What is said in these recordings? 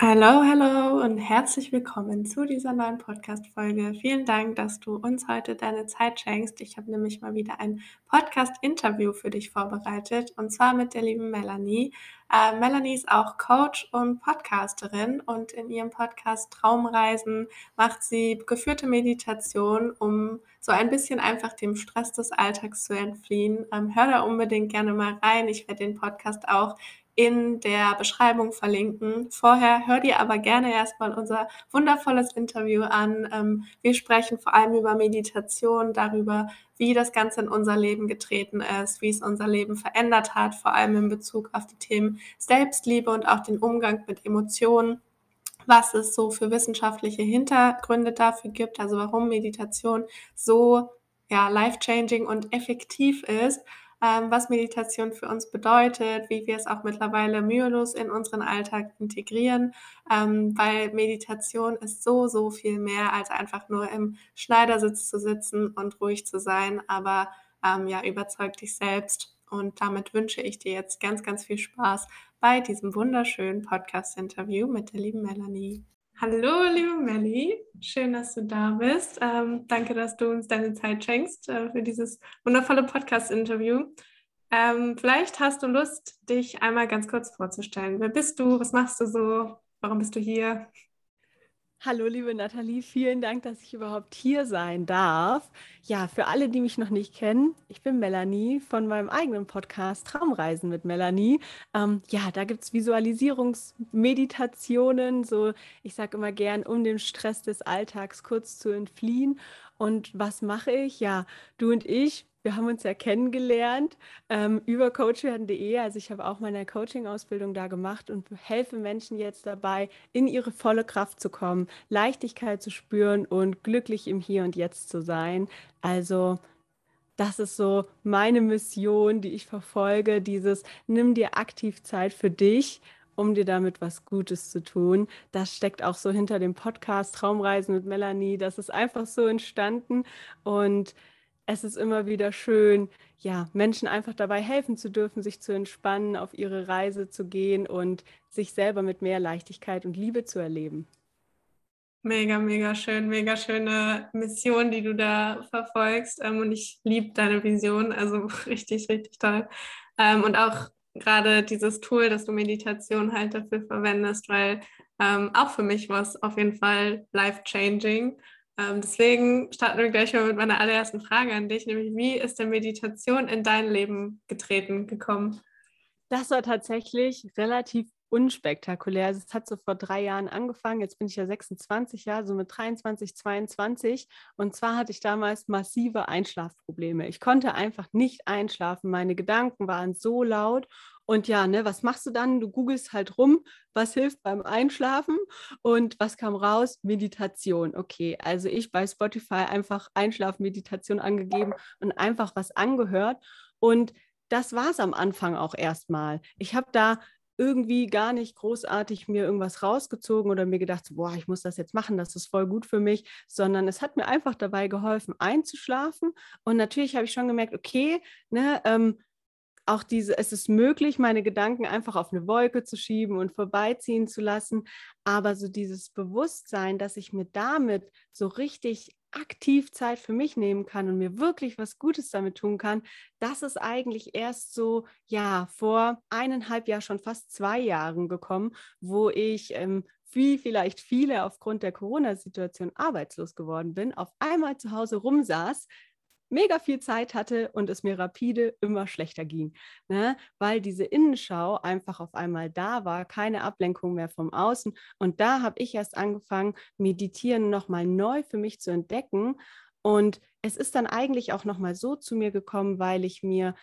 Hallo, hallo und herzlich willkommen zu dieser neuen Podcast-Folge. Vielen Dank, dass du uns heute deine Zeit schenkst. Ich habe nämlich mal wieder ein Podcast-Interview für dich vorbereitet und zwar mit der lieben Melanie. Äh, Melanie ist auch Coach und Podcasterin und in ihrem Podcast Traumreisen macht sie geführte Meditation, um so ein bisschen einfach dem Stress des Alltags zu entfliehen. Ähm, hör da unbedingt gerne mal rein. Ich werde den Podcast auch in der Beschreibung verlinken. Vorher hör dir aber gerne erstmal unser wundervolles Interview an. Ähm, wir sprechen vor allem über Meditation, darüber, wie das Ganze in unser Leben getreten ist, wie es unser Leben verändert hat, vor allem in Bezug auf die Themen Selbstliebe und auch den Umgang mit Emotionen was es so für wissenschaftliche Hintergründe dafür gibt, also warum Meditation so ja, life-changing und effektiv ist ähm, was Meditation für uns bedeutet, wie wir es auch mittlerweile mühelos in unseren Alltag integrieren, ähm, weil Meditation ist so, so viel mehr als einfach nur im Schneidersitz zu sitzen und ruhig zu sein, aber ähm, ja, überzeug dich selbst. Und damit wünsche ich dir jetzt ganz, ganz viel Spaß bei diesem wunderschönen Podcast-Interview mit der lieben Melanie. Hallo, liebe Melli, schön, dass du da bist. Ähm, danke, dass du uns deine Zeit schenkst äh, für dieses wundervolle Podcast-Interview. Ähm, vielleicht hast du Lust, dich einmal ganz kurz vorzustellen. Wer bist du? Was machst du so? Warum bist du hier? Hallo, liebe Nathalie, vielen Dank, dass ich überhaupt hier sein darf. Ja, für alle, die mich noch nicht kennen, ich bin Melanie von meinem eigenen Podcast Traumreisen mit Melanie. Ähm, ja, da gibt es Visualisierungsmeditationen, so ich sage immer gern, um dem Stress des Alltags kurz zu entfliehen. Und was mache ich? Ja, du und ich, wir haben uns ja kennengelernt ähm, über coachwerden.de. Also ich habe auch meine Coaching-Ausbildung da gemacht und helfe Menschen jetzt dabei, in ihre volle Kraft zu kommen, Leichtigkeit zu spüren und glücklich im Hier und Jetzt zu sein. Also das ist so meine Mission, die ich verfolge, dieses nimm dir aktiv Zeit für dich um dir damit was Gutes zu tun. Das steckt auch so hinter dem Podcast Traumreisen mit Melanie. Das ist einfach so entstanden und es ist immer wieder schön, ja, Menschen einfach dabei helfen zu dürfen, sich zu entspannen, auf ihre Reise zu gehen und sich selber mit mehr Leichtigkeit und Liebe zu erleben. Mega, mega schön, mega schöne Mission, die du da verfolgst. Ähm, und ich liebe deine Vision, also richtig, richtig toll. Ähm, und auch gerade dieses Tool, dass du Meditation halt dafür verwendest, weil ähm, auch für mich war es auf jeden Fall life-changing. Ähm, deswegen starten wir gleich mal mit meiner allerersten Frage an dich, nämlich wie ist denn Meditation in dein Leben getreten, gekommen? Das war tatsächlich relativ unspektakulär. Also es hat so vor drei Jahren angefangen. Jetzt bin ich ja 26 Jahre, so mit 23, 22. Und zwar hatte ich damals massive Einschlafprobleme. Ich konnte einfach nicht einschlafen. Meine Gedanken waren so laut und ja, ne, was machst du dann? Du googelst halt rum, was hilft beim Einschlafen und was kam raus? Meditation. Okay, also ich bei Spotify einfach Einschlafmeditation angegeben und einfach was angehört und das war es am Anfang auch erstmal. Ich habe da irgendwie gar nicht großartig mir irgendwas rausgezogen oder mir gedacht, boah, ich muss das jetzt machen, das ist voll gut für mich, sondern es hat mir einfach dabei geholfen, einzuschlafen. Und natürlich habe ich schon gemerkt, okay, ne, ähm, auch diese, es ist möglich, meine Gedanken einfach auf eine Wolke zu schieben und vorbeiziehen zu lassen. Aber so dieses Bewusstsein, dass ich mir damit so richtig aktiv Zeit für mich nehmen kann und mir wirklich was Gutes damit tun kann, das ist eigentlich erst so, ja, vor eineinhalb Jahren, schon fast zwei Jahren gekommen, wo ich ähm, wie vielleicht viele aufgrund der Corona-Situation arbeitslos geworden bin, auf einmal zu Hause rumsaß, mega viel Zeit hatte und es mir rapide immer schlechter ging, ne? weil diese Innenschau einfach auf einmal da war, keine Ablenkung mehr vom Außen. Und da habe ich erst angefangen, Meditieren nochmal neu für mich zu entdecken. Und es ist dann eigentlich auch nochmal so zu mir gekommen, weil ich mir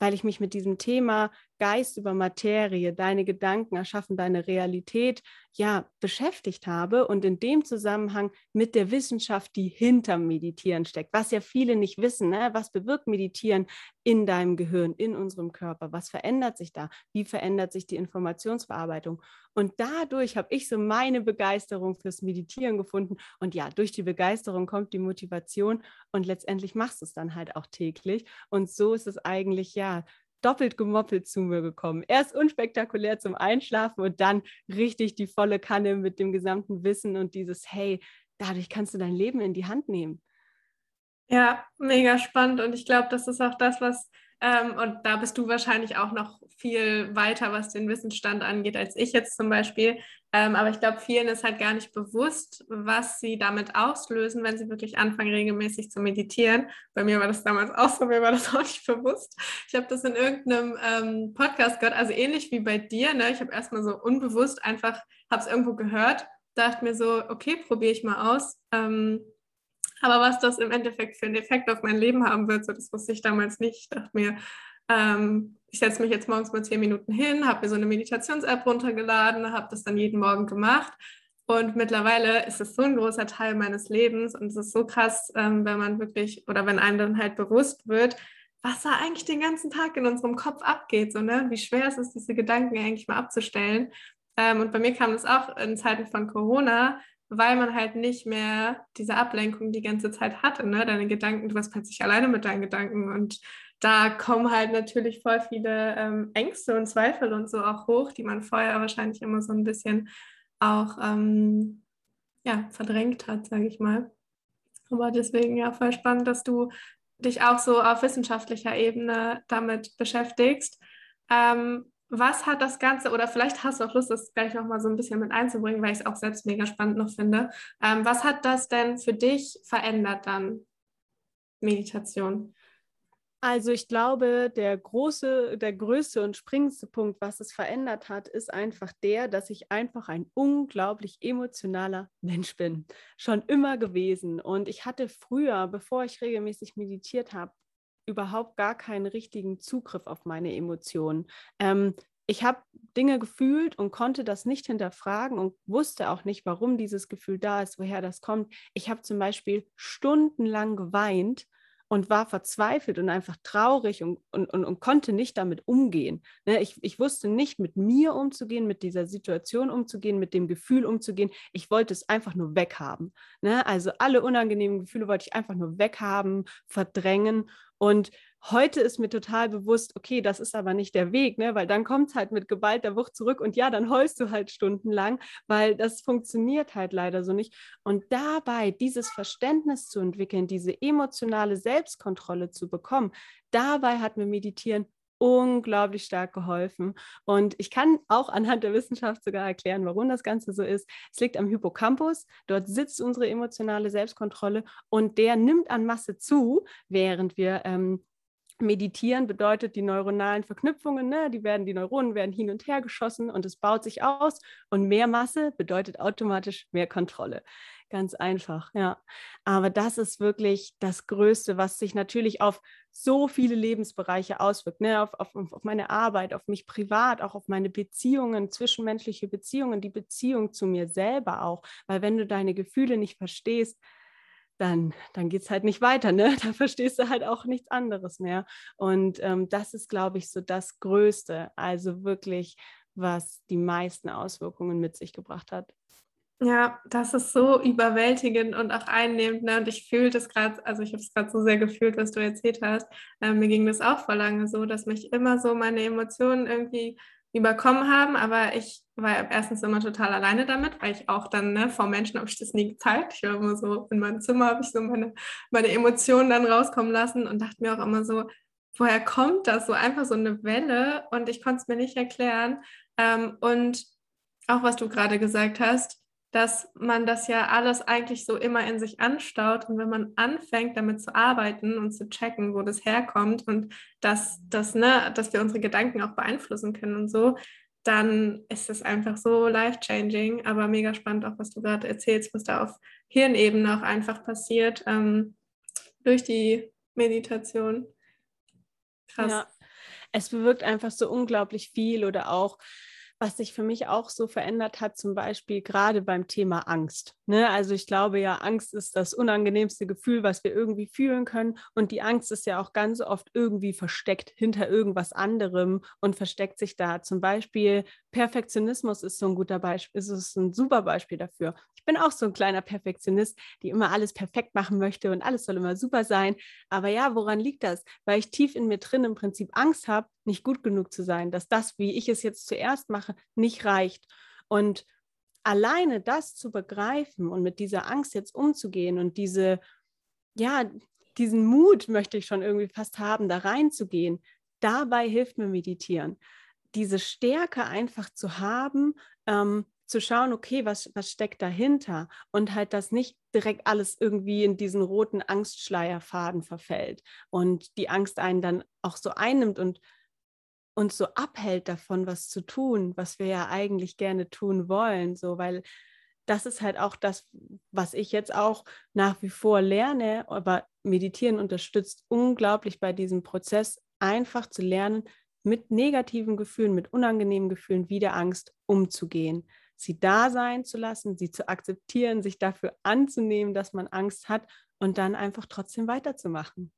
weil ich mich mit diesem Thema Geist über Materie, deine Gedanken erschaffen deine Realität, ja, beschäftigt habe und in dem Zusammenhang mit der Wissenschaft, die hinter Meditieren steckt, was ja viele nicht wissen, ne? was bewirkt Meditieren in deinem Gehirn, in unserem Körper, was verändert sich da, wie verändert sich die Informationsverarbeitung? Und dadurch habe ich so meine Begeisterung fürs Meditieren gefunden. Und ja, durch die Begeisterung kommt die Motivation und letztendlich machst du es dann halt auch täglich. Und so ist es eigentlich ja doppelt gemoppelt zu mir gekommen. Erst unspektakulär zum Einschlafen und dann richtig die volle Kanne mit dem gesamten Wissen und dieses, hey, dadurch kannst du dein Leben in die Hand nehmen. Ja, mega spannend. Und ich glaube, das ist auch das, was, ähm, und da bist du wahrscheinlich auch noch viel weiter, was den Wissensstand angeht, als ich jetzt zum Beispiel. Ähm, aber ich glaube, vielen ist halt gar nicht bewusst, was sie damit auslösen, wenn sie wirklich anfangen, regelmäßig zu meditieren. Bei mir war das damals auch so, mir war das auch nicht bewusst. Ich habe das in irgendeinem ähm, Podcast gehört, also ähnlich wie bei dir. Ne? Ich habe erstmal so unbewusst einfach, habe es irgendwo gehört, dachte mir so, okay, probiere ich mal aus. Aber was das im Endeffekt für einen Effekt auf mein Leben haben wird, so, das wusste ich damals nicht. Ich dachte mir, ähm, ich setze mich jetzt morgens mal zehn Minuten hin, habe mir so eine Meditations-App runtergeladen, habe das dann jeden Morgen gemacht. Und mittlerweile ist es so ein großer Teil meines Lebens und es ist so krass, ähm, wenn man wirklich oder wenn einem dann halt bewusst wird, was da eigentlich den ganzen Tag in unserem Kopf abgeht, so, ne? wie schwer es ist, diese Gedanken eigentlich mal abzustellen. Ähm, und bei mir kam das auch in Zeiten von Corona, weil man halt nicht mehr diese Ablenkung die ganze Zeit hatte. Ne? Deine Gedanken, du warst plötzlich alleine mit deinen Gedanken und da kommen halt natürlich voll viele ähm, Ängste und Zweifel und so auch hoch, die man vorher wahrscheinlich immer so ein bisschen auch ähm, ja, verdrängt hat, sage ich mal. Aber deswegen ja voll spannend, dass du dich auch so auf wissenschaftlicher Ebene damit beschäftigst. Ähm, was hat das Ganze, oder vielleicht hast du auch Lust, das gleich nochmal so ein bisschen mit einzubringen, weil ich es auch selbst mega spannend noch finde. Ähm, was hat das denn für dich verändert dann, Meditation? Also ich glaube, der große, der größte und springendste Punkt, was es verändert hat, ist einfach der, dass ich einfach ein unglaublich emotionaler Mensch bin. Schon immer gewesen. Und ich hatte früher, bevor ich regelmäßig meditiert habe, überhaupt gar keinen richtigen Zugriff auf meine Emotionen. Ähm, ich habe Dinge gefühlt und konnte das nicht hinterfragen und wusste auch nicht, warum dieses Gefühl da ist, woher das kommt. Ich habe zum Beispiel stundenlang geweint und war verzweifelt und einfach traurig und, und, und, und konnte nicht damit umgehen. Ne? Ich, ich wusste nicht, mit mir umzugehen, mit dieser Situation umzugehen, mit dem Gefühl umzugehen. Ich wollte es einfach nur weghaben. Ne? Also alle unangenehmen Gefühle wollte ich einfach nur weghaben, verdrängen. Und Heute ist mir total bewusst, okay, das ist aber nicht der Weg, ne? weil dann kommt es halt mit geballter Wucht zurück und ja, dann heulst du halt stundenlang, weil das funktioniert halt leider so nicht. Und dabei dieses Verständnis zu entwickeln, diese emotionale Selbstkontrolle zu bekommen, dabei hat mir Meditieren unglaublich stark geholfen. Und ich kann auch anhand der Wissenschaft sogar erklären, warum das Ganze so ist. Es liegt am Hippocampus. Dort sitzt unsere emotionale Selbstkontrolle und der nimmt an Masse zu, während wir ähm, Meditieren bedeutet die neuronalen Verknüpfungen, ne? die werden, die Neuronen werden hin und her geschossen und es baut sich aus und mehr Masse bedeutet automatisch mehr Kontrolle. Ganz einfach, ja. Aber das ist wirklich das Größte, was sich natürlich auf so viele Lebensbereiche auswirkt, ne? auf, auf, auf meine Arbeit, auf mich privat, auch auf meine Beziehungen, zwischenmenschliche Beziehungen, die Beziehung zu mir selber auch. Weil wenn du deine Gefühle nicht verstehst, dann, dann geht es halt nicht weiter, ne? Da verstehst du halt auch nichts anderes mehr. Und ähm, das ist, glaube ich, so das Größte, also wirklich, was die meisten Auswirkungen mit sich gebracht hat. Ja, das ist so überwältigend und auch einnehmend. Ne? Und ich fühle das gerade, also ich habe es gerade so sehr gefühlt, was du erzählt hast. Ähm, mir ging das auch vor lange so, dass mich immer so meine Emotionen irgendwie überkommen haben, aber ich war erstens immer total alleine damit, weil ich auch dann ne, vor Menschen habe ich das nie gezeigt. Ich war immer so in meinem Zimmer, habe ich so meine, meine Emotionen dann rauskommen lassen und dachte mir auch immer so, woher kommt das? So einfach so eine Welle und ich konnte es mir nicht erklären. Ähm, und auch was du gerade gesagt hast, dass man das ja alles eigentlich so immer in sich anstaut und wenn man anfängt damit zu arbeiten und zu checken, wo das herkommt und dass, dass, ne, dass wir unsere Gedanken auch beeinflussen können und so, dann ist es einfach so life-changing, aber mega spannend auch, was du gerade erzählst, was da auf Hirnebene auch einfach passiert ähm, durch die Meditation. Krass. Ja, es bewirkt einfach so unglaublich viel oder auch was sich für mich auch so verändert hat, zum Beispiel gerade beim Thema Angst. Ne? Also ich glaube ja, Angst ist das unangenehmste Gefühl, was wir irgendwie fühlen können. Und die Angst ist ja auch ganz oft irgendwie versteckt hinter irgendwas anderem und versteckt sich da. Zum Beispiel Perfektionismus ist so ein guter Beispiel, ist es ein super Beispiel dafür. Ich bin auch so ein kleiner Perfektionist, die immer alles perfekt machen möchte und alles soll immer super sein. Aber ja, woran liegt das? Weil ich tief in mir drin im Prinzip Angst habe, nicht gut genug zu sein, dass das, wie ich es jetzt zuerst mache, nicht reicht. Und alleine das zu begreifen und mit dieser Angst jetzt umzugehen und diese, ja, diesen Mut möchte ich schon irgendwie fast haben, da reinzugehen, dabei hilft mir Meditieren. Diese Stärke einfach zu haben, ähm, zu schauen, okay, was, was steckt dahinter? Und halt, dass nicht direkt alles irgendwie in diesen roten Angstschleierfaden verfällt und die Angst einen dann auch so einnimmt und uns so abhält davon, was zu tun, was wir ja eigentlich gerne tun wollen, so, weil das ist halt auch das, was ich jetzt auch nach wie vor lerne, aber Meditieren unterstützt unglaublich bei diesem Prozess, einfach zu lernen, mit negativen Gefühlen, mit unangenehmen Gefühlen wie der Angst umzugehen sie da sein zu lassen, sie zu akzeptieren, sich dafür anzunehmen, dass man Angst hat und dann einfach trotzdem weiterzumachen.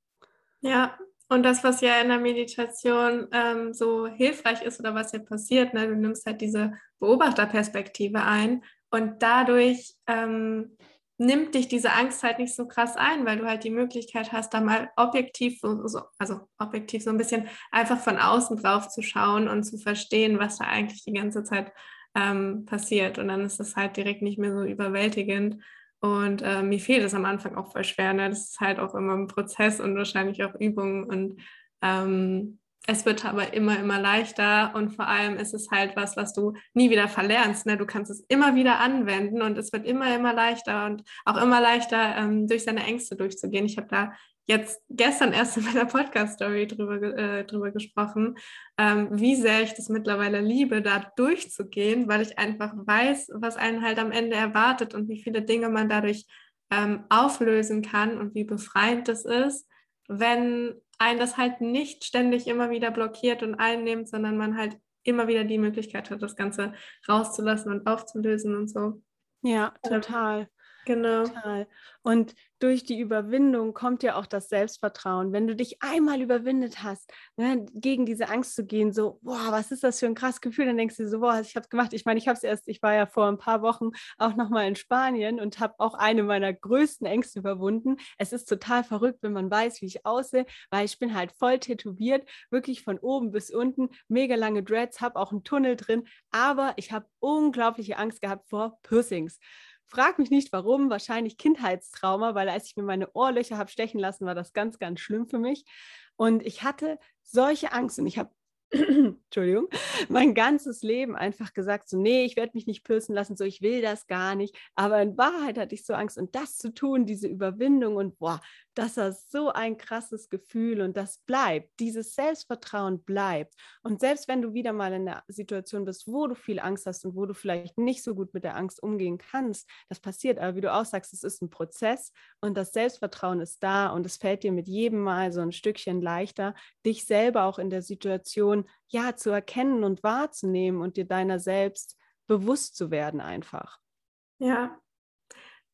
Ja, und das, was ja in der Meditation ähm, so hilfreich ist oder was ja passiert, ne, du nimmst halt diese Beobachterperspektive ein und dadurch ähm, nimmt dich diese Angst halt nicht so krass ein, weil du halt die Möglichkeit hast, da mal objektiv, so, so, also objektiv so ein bisschen einfach von außen drauf zu schauen und zu verstehen, was da eigentlich die ganze Zeit ähm, passiert. Und dann ist es halt direkt nicht mehr so überwältigend. Und äh, mir fehlt es am Anfang auch voll schwer. Ne? Das ist halt auch immer ein Prozess und wahrscheinlich auch Übung. Und ähm, es wird aber immer, immer leichter. Und vor allem ist es halt was, was du nie wieder verlernst. Ne? Du kannst es immer wieder anwenden und es wird immer, immer leichter und auch immer leichter, ähm, durch seine Ängste durchzugehen. Ich habe da jetzt gestern erst in meiner Podcast-Story drüber, äh, drüber gesprochen, ähm, wie sehr ich das mittlerweile liebe, da durchzugehen, weil ich einfach weiß, was einen halt am Ende erwartet und wie viele Dinge man dadurch ähm, auflösen kann und wie befreiend das ist, wenn ein das halt nicht ständig immer wieder blockiert und einnimmt, sondern man halt immer wieder die Möglichkeit hat, das Ganze rauszulassen und aufzulösen und so. Ja, total. Genau. Total. Und durch die Überwindung kommt ja auch das Selbstvertrauen. Wenn du dich einmal überwindet hast, ne, gegen diese Angst zu gehen, so, boah, was ist das für ein krasses Gefühl, dann denkst du so, boah, ich habe es gemacht. Ich meine, ich habe es erst, ich war ja vor ein paar Wochen auch nochmal in Spanien und habe auch eine meiner größten Ängste überwunden. Es ist total verrückt, wenn man weiß, wie ich aussehe, weil ich bin halt voll tätowiert, wirklich von oben bis unten, mega lange Dreads, habe auch einen Tunnel drin, aber ich habe unglaubliche Angst gehabt vor Piercings. Frag mich nicht warum, wahrscheinlich Kindheitstrauma, weil als ich mir meine Ohrlöcher habe stechen lassen, war das ganz, ganz schlimm für mich. Und ich hatte solche Angst und ich habe Entschuldigung, mein ganzes Leben einfach gesagt, so, nee, ich werde mich nicht piercen lassen, so, ich will das gar nicht. Aber in Wahrheit hatte ich so Angst und das zu tun, diese Überwindung und boah, das ist so ein krasses Gefühl und das bleibt. Dieses Selbstvertrauen bleibt. Und selbst wenn du wieder mal in einer Situation bist, wo du viel Angst hast und wo du vielleicht nicht so gut mit der Angst umgehen kannst, das passiert. Aber wie du auch sagst, es ist ein Prozess und das Selbstvertrauen ist da und es fällt dir mit jedem Mal so ein Stückchen leichter, dich selber auch in der Situation ja zu erkennen und wahrzunehmen und dir deiner selbst bewusst zu werden einfach. Ja,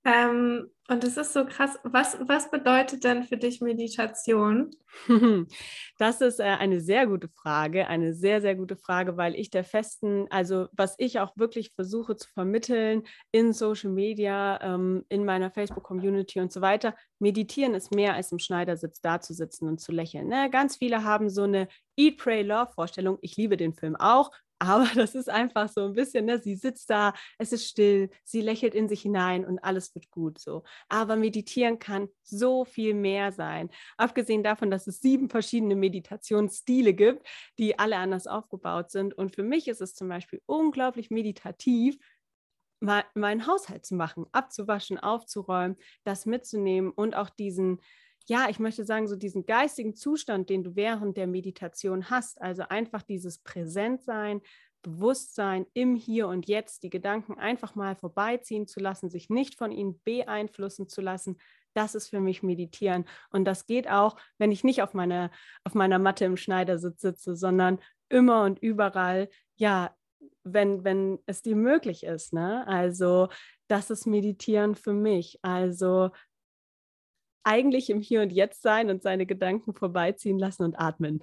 ähm, und es ist so krass. Was, was bedeutet denn für dich Meditation? Das ist äh, eine sehr gute Frage, eine sehr, sehr gute Frage, weil ich der festen, also was ich auch wirklich versuche zu vermitteln in Social Media, ähm, in meiner Facebook-Community und so weiter, meditieren ist mehr als im Schneidersitz da zu sitzen und zu lächeln. Ne? Ganz viele haben so eine Eat, Pray, Love-Vorstellung. Ich liebe den Film auch, aber das ist einfach so ein bisschen, ne, sie sitzt da, es ist still, sie lächelt in sich hinein und alles wird gut so. Aber meditieren kann so viel mehr sein. Abgesehen davon, dass es sieben verschiedene Meditationsstile gibt, die alle anders aufgebaut sind. Und für mich ist es zum Beispiel unglaublich meditativ, meinen Haushalt zu machen, abzuwaschen, aufzuräumen, das mitzunehmen und auch diesen ja, ich möchte sagen, so diesen geistigen Zustand, den du während der Meditation hast, also einfach dieses Präsentsein, Bewusstsein im Hier und Jetzt, die Gedanken einfach mal vorbeiziehen zu lassen, sich nicht von ihnen beeinflussen zu lassen, das ist für mich Meditieren. Und das geht auch, wenn ich nicht auf, meine, auf meiner Matte im Schneidersitz sitze, sondern immer und überall, ja, wenn, wenn es dir möglich ist. Ne? Also das ist Meditieren für mich. Also eigentlich im Hier und Jetzt sein und seine Gedanken vorbeiziehen lassen und atmen.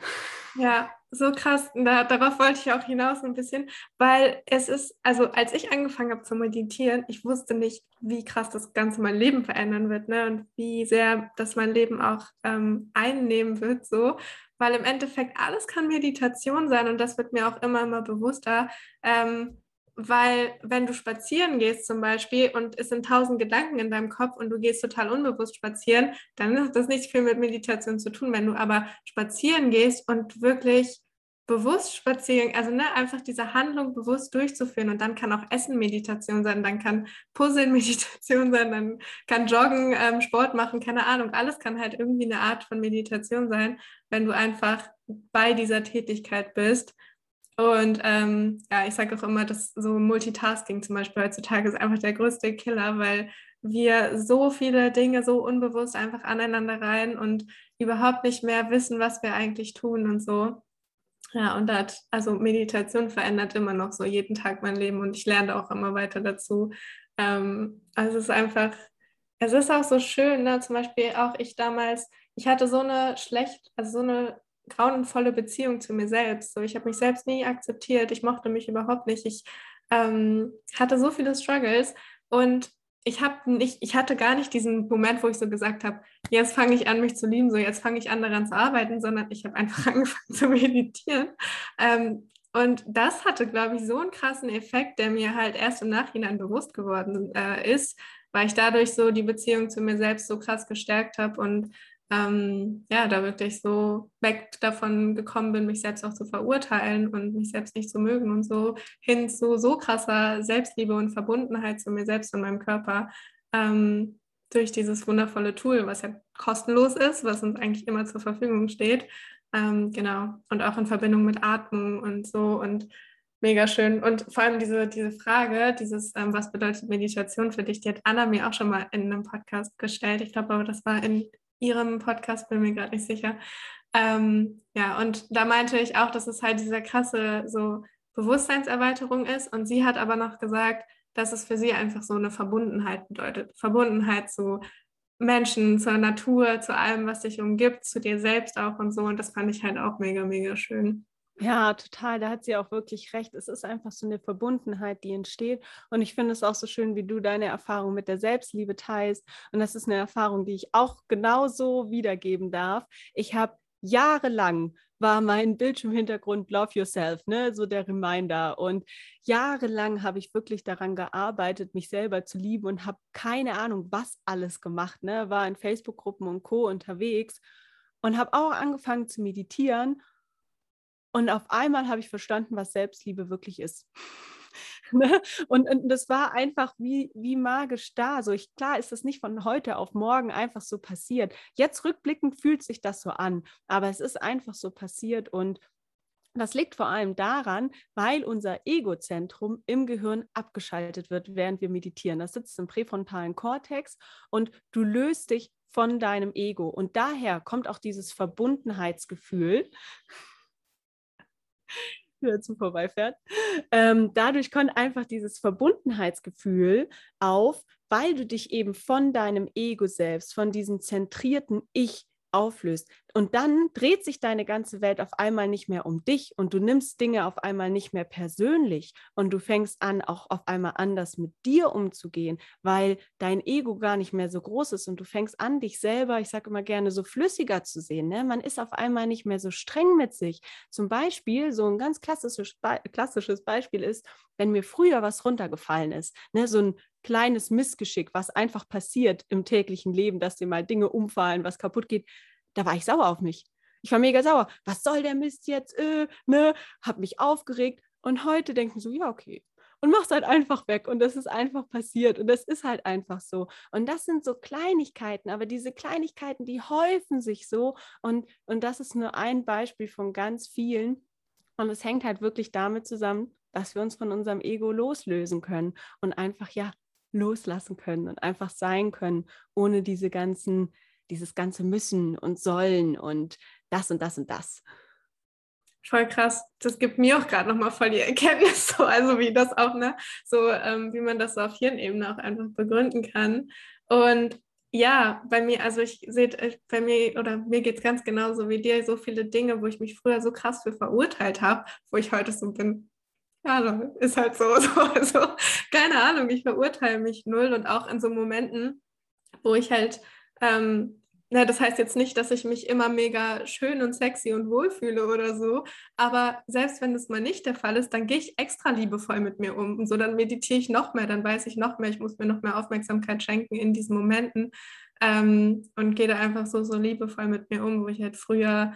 Ja, so krass. Da, darauf wollte ich auch hinaus ein bisschen, weil es ist, also als ich angefangen habe zu meditieren, ich wusste nicht, wie krass das Ganze mein Leben verändern wird ne? und wie sehr das mein Leben auch ähm, einnehmen wird, so, weil im Endeffekt alles kann Meditation sein und das wird mir auch immer, immer bewusster. Ähm, weil wenn du spazieren gehst zum Beispiel und es sind tausend Gedanken in deinem Kopf und du gehst total unbewusst spazieren, dann hat das nicht viel mit Meditation zu tun. Wenn du aber spazieren gehst und wirklich bewusst spazieren, also ne, einfach diese Handlung bewusst durchzuführen und dann kann auch Essen Meditation sein, dann kann Puzzeln Meditation sein, dann kann Joggen, ähm, Sport machen, keine Ahnung, alles kann halt irgendwie eine Art von Meditation sein, wenn du einfach bei dieser Tätigkeit bist. Und ähm, ja, ich sage auch immer, dass so Multitasking zum Beispiel heutzutage ist einfach der größte Killer, weil wir so viele Dinge so unbewusst einfach aneinander rein und überhaupt nicht mehr wissen, was wir eigentlich tun und so. Ja, und das, also Meditation verändert immer noch so jeden Tag mein Leben und ich lerne auch immer weiter dazu. Ähm, also es ist einfach, es ist auch so schön, ne? zum Beispiel auch ich damals, ich hatte so eine schlecht, also so eine grauenvolle Beziehung zu mir selbst. So, ich habe mich selbst nie akzeptiert, ich mochte mich überhaupt nicht. Ich ähm, hatte so viele Struggles und ich habe nicht, ich hatte gar nicht diesen Moment, wo ich so gesagt habe, jetzt fange ich an, mich zu lieben, so jetzt fange ich an, daran zu arbeiten, sondern ich habe einfach angefangen zu meditieren. Ähm, und das hatte, glaube ich, so einen krassen Effekt, der mir halt erst im Nachhinein bewusst geworden äh, ist, weil ich dadurch so die Beziehung zu mir selbst so krass gestärkt habe und ähm, ja, da wirklich so weg davon gekommen bin, mich selbst auch zu verurteilen und mich selbst nicht zu mögen und so hin zu so krasser Selbstliebe und Verbundenheit zu mir selbst und meinem Körper ähm, durch dieses wundervolle Tool, was ja kostenlos ist, was uns eigentlich immer zur Verfügung steht. Ähm, genau. Und auch in Verbindung mit Atmung und so und mega schön. Und vor allem diese, diese Frage, dieses, ähm, was bedeutet Meditation für dich, die hat Anna mir auch schon mal in einem Podcast gestellt. Ich glaube aber, das war in ihrem Podcast, bin mir gerade nicht sicher. Ähm, ja, und da meinte ich auch, dass es halt diese krasse so Bewusstseinserweiterung ist. Und sie hat aber noch gesagt, dass es für sie einfach so eine Verbundenheit bedeutet. Verbundenheit zu Menschen, zur Natur, zu allem, was dich umgibt, zu dir selbst auch und so. Und das fand ich halt auch mega, mega schön. Ja, total. Da hat sie auch wirklich recht. Es ist einfach so eine Verbundenheit, die entsteht. Und ich finde es auch so schön, wie du deine Erfahrung mit der Selbstliebe teilst. Und das ist eine Erfahrung, die ich auch genauso wiedergeben darf. Ich habe jahrelang war mein Bildschirmhintergrund Love Yourself, ne, so der Reminder. Und jahrelang habe ich wirklich daran gearbeitet, mich selber zu lieben und habe keine Ahnung, was alles gemacht, ne, war in Facebook-Gruppen und Co. unterwegs und habe auch angefangen zu meditieren und auf einmal habe ich verstanden, was Selbstliebe wirklich ist. Ne? und, und, das war einfach wie, wie magisch da. So ich, klar ist das nicht von heute auf morgen einfach so passiert. Jetzt rückblickend fühlt sich das so an, aber es ist einfach so passiert und das liegt vor allem daran, weil unser Egozentrum im Gehirn abgeschaltet wird, während wir meditieren. Das sitzt im präfrontalen Kortex und du löst dich von deinem Ego. Und daher kommt auch dieses Verbundenheitsgefühl, der zu vorbeifährt. Ähm, dadurch kommt einfach dieses Verbundenheitsgefühl auf, weil du dich eben von deinem Ego selbst, von diesem zentrierten Ich auflöst. Und dann dreht sich deine ganze Welt auf einmal nicht mehr um dich und du nimmst Dinge auf einmal nicht mehr persönlich und du fängst an, auch auf einmal anders mit dir umzugehen, weil dein Ego gar nicht mehr so groß ist und du fängst an, dich selber, ich sage immer gerne, so flüssiger zu sehen. Ne? Man ist auf einmal nicht mehr so streng mit sich. Zum Beispiel, so ein ganz klassisches, klassisches Beispiel ist, wenn mir früher was runtergefallen ist, ne? so ein kleines Missgeschick, was einfach passiert im täglichen Leben, dass dir mal Dinge umfallen, was kaputt geht, da war ich sauer auf mich. Ich war mega sauer. Was soll der Mist jetzt? Äh, ne? Hab mich aufgeregt. Und heute denken so, ja, okay. Und mach's halt einfach weg. Und das ist einfach passiert. Und das ist halt einfach so. Und das sind so Kleinigkeiten. Aber diese Kleinigkeiten, die häufen sich so. Und, und das ist nur ein Beispiel von ganz vielen. Und es hängt halt wirklich damit zusammen, dass wir uns von unserem Ego loslösen können und einfach, ja, loslassen können und einfach sein können, ohne diese ganzen dieses ganze Müssen und Sollen und das und das und das. Voll krass. Das gibt mir auch gerade nochmal voll die Erkenntnis, so, also wie das auch, ne, so ähm, wie man das so auf Hirnebene auch einfach begründen kann. Und ja, bei mir, also ich sehe, äh, bei mir oder mir geht es ganz genauso wie dir, so viele Dinge, wo ich mich früher so krass für verurteilt habe, wo ich heute so bin, ja, ist halt so, so, so, keine Ahnung, ich verurteile mich null und auch in so Momenten, wo ich halt ähm, na, das heißt jetzt nicht, dass ich mich immer mega schön und sexy und wohl fühle oder so, aber selbst wenn das mal nicht der Fall ist, dann gehe ich extra liebevoll mit mir um und so, dann meditiere ich noch mehr, dann weiß ich noch mehr, ich muss mir noch mehr Aufmerksamkeit schenken in diesen Momenten ähm, und gehe da einfach so, so liebevoll mit mir um, wo ich halt früher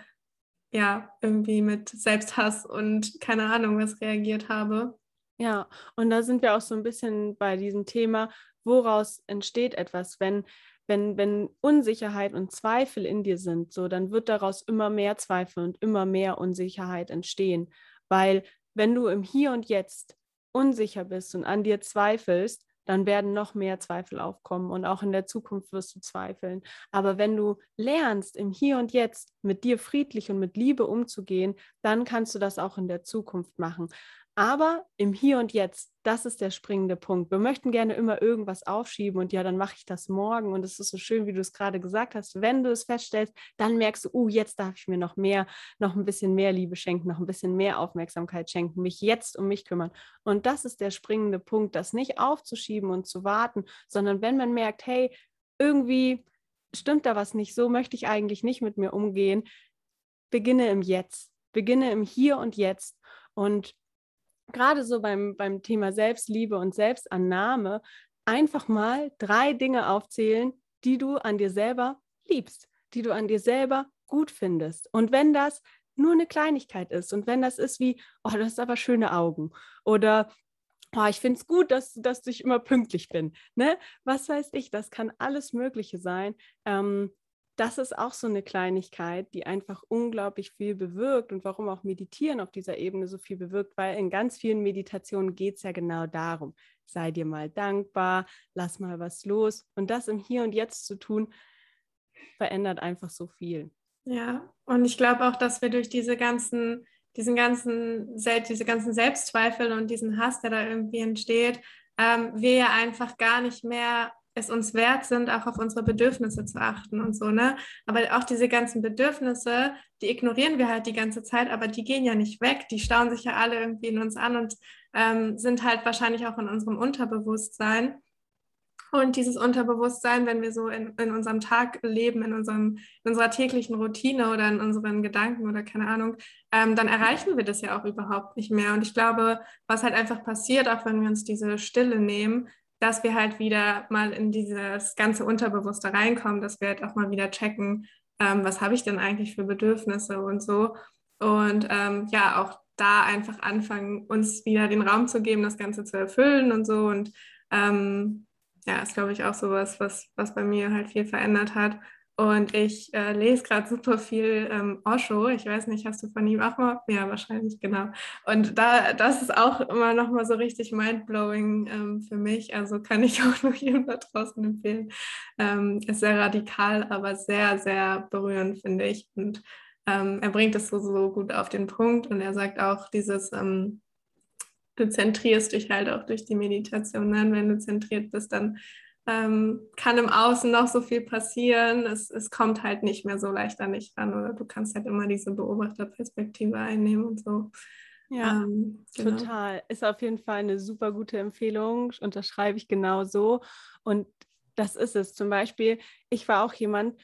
ja irgendwie mit Selbsthass und keine Ahnung was reagiert habe. Ja, und da sind wir auch so ein bisschen bei diesem Thema, woraus entsteht etwas, wenn wenn, wenn Unsicherheit und Zweifel in dir sind, so, dann wird daraus immer mehr Zweifel und immer mehr Unsicherheit entstehen. Weil wenn du im Hier und Jetzt unsicher bist und an dir zweifelst, dann werden noch mehr Zweifel aufkommen und auch in der Zukunft wirst du zweifeln. Aber wenn du lernst, im Hier und Jetzt mit dir friedlich und mit Liebe umzugehen, dann kannst du das auch in der Zukunft machen. Aber im Hier und Jetzt, das ist der springende Punkt. Wir möchten gerne immer irgendwas aufschieben und ja, dann mache ich das morgen. Und es ist so schön, wie du es gerade gesagt hast. Wenn du es feststellst, dann merkst du, uh, jetzt darf ich mir noch mehr, noch ein bisschen mehr Liebe schenken, noch ein bisschen mehr Aufmerksamkeit schenken, mich jetzt um mich kümmern. Und das ist der springende Punkt, das nicht aufzuschieben und zu warten, sondern wenn man merkt, hey, irgendwie stimmt da was nicht, so möchte ich eigentlich nicht mit mir umgehen, beginne im Jetzt, beginne im Hier und Jetzt. Und gerade so beim, beim Thema Selbstliebe und Selbstannahme einfach mal drei Dinge aufzählen, die du an dir selber liebst, die du an dir selber gut findest. Und wenn das nur eine Kleinigkeit ist und wenn das ist wie, oh, das ist aber schöne Augen oder oh, ich finde es gut, dass, dass ich immer pünktlich bin. Ne? Was weiß ich, das kann alles Mögliche sein. Ähm, das ist auch so eine Kleinigkeit, die einfach unglaublich viel bewirkt und warum auch Meditieren auf dieser Ebene so viel bewirkt, weil in ganz vielen Meditationen geht es ja genau darum, sei dir mal dankbar, lass mal was los und das im Hier und Jetzt zu tun, verändert einfach so viel. Ja, und ich glaube auch, dass wir durch diese ganzen, diesen ganzen, diese ganzen Selbstzweifel und diesen Hass, der da irgendwie entsteht, ähm, wir ja einfach gar nicht mehr es uns wert sind, auch auf unsere Bedürfnisse zu achten und so, ne? Aber auch diese ganzen Bedürfnisse, die ignorieren wir halt die ganze Zeit, aber die gehen ja nicht weg, die stauen sich ja alle irgendwie in uns an und ähm, sind halt wahrscheinlich auch in unserem Unterbewusstsein. Und dieses Unterbewusstsein, wenn wir so in, in unserem Tag leben, in, unserem, in unserer täglichen Routine oder in unseren Gedanken oder keine Ahnung, ähm, dann erreichen wir das ja auch überhaupt nicht mehr. Und ich glaube, was halt einfach passiert, auch wenn wir uns diese Stille nehmen, dass wir halt wieder mal in dieses ganze Unterbewusste reinkommen, dass wir halt auch mal wieder checken, ähm, was habe ich denn eigentlich für Bedürfnisse und so. Und ähm, ja, auch da einfach anfangen, uns wieder den Raum zu geben, das Ganze zu erfüllen und so. Und ähm, ja, ist, glaube ich, auch sowas, was, was bei mir halt viel verändert hat. Und ich äh, lese gerade super viel ähm, Osho. Ich weiß nicht, hast du von ihm auch mal? Ja, wahrscheinlich, genau. Und da, das ist auch immer noch mal so richtig mindblowing ähm, für mich. Also kann ich auch nur jedem da draußen empfehlen. Ähm, ist sehr radikal, aber sehr, sehr berührend, finde ich. Und ähm, er bringt es so, so gut auf den Punkt. Und er sagt auch dieses, ähm, du zentrierst dich halt auch durch die Meditation. Ne? Wenn du zentriert bist, dann ähm, kann im Außen noch so viel passieren. Es, es kommt halt nicht mehr so leicht an dich ran oder du kannst halt immer diese Beobachterperspektive einnehmen und so. Ja, ähm, genau. total. Ist auf jeden Fall eine super gute Empfehlung. Unterschreibe ich genau so. Und das ist es. Zum Beispiel, ich war auch jemand,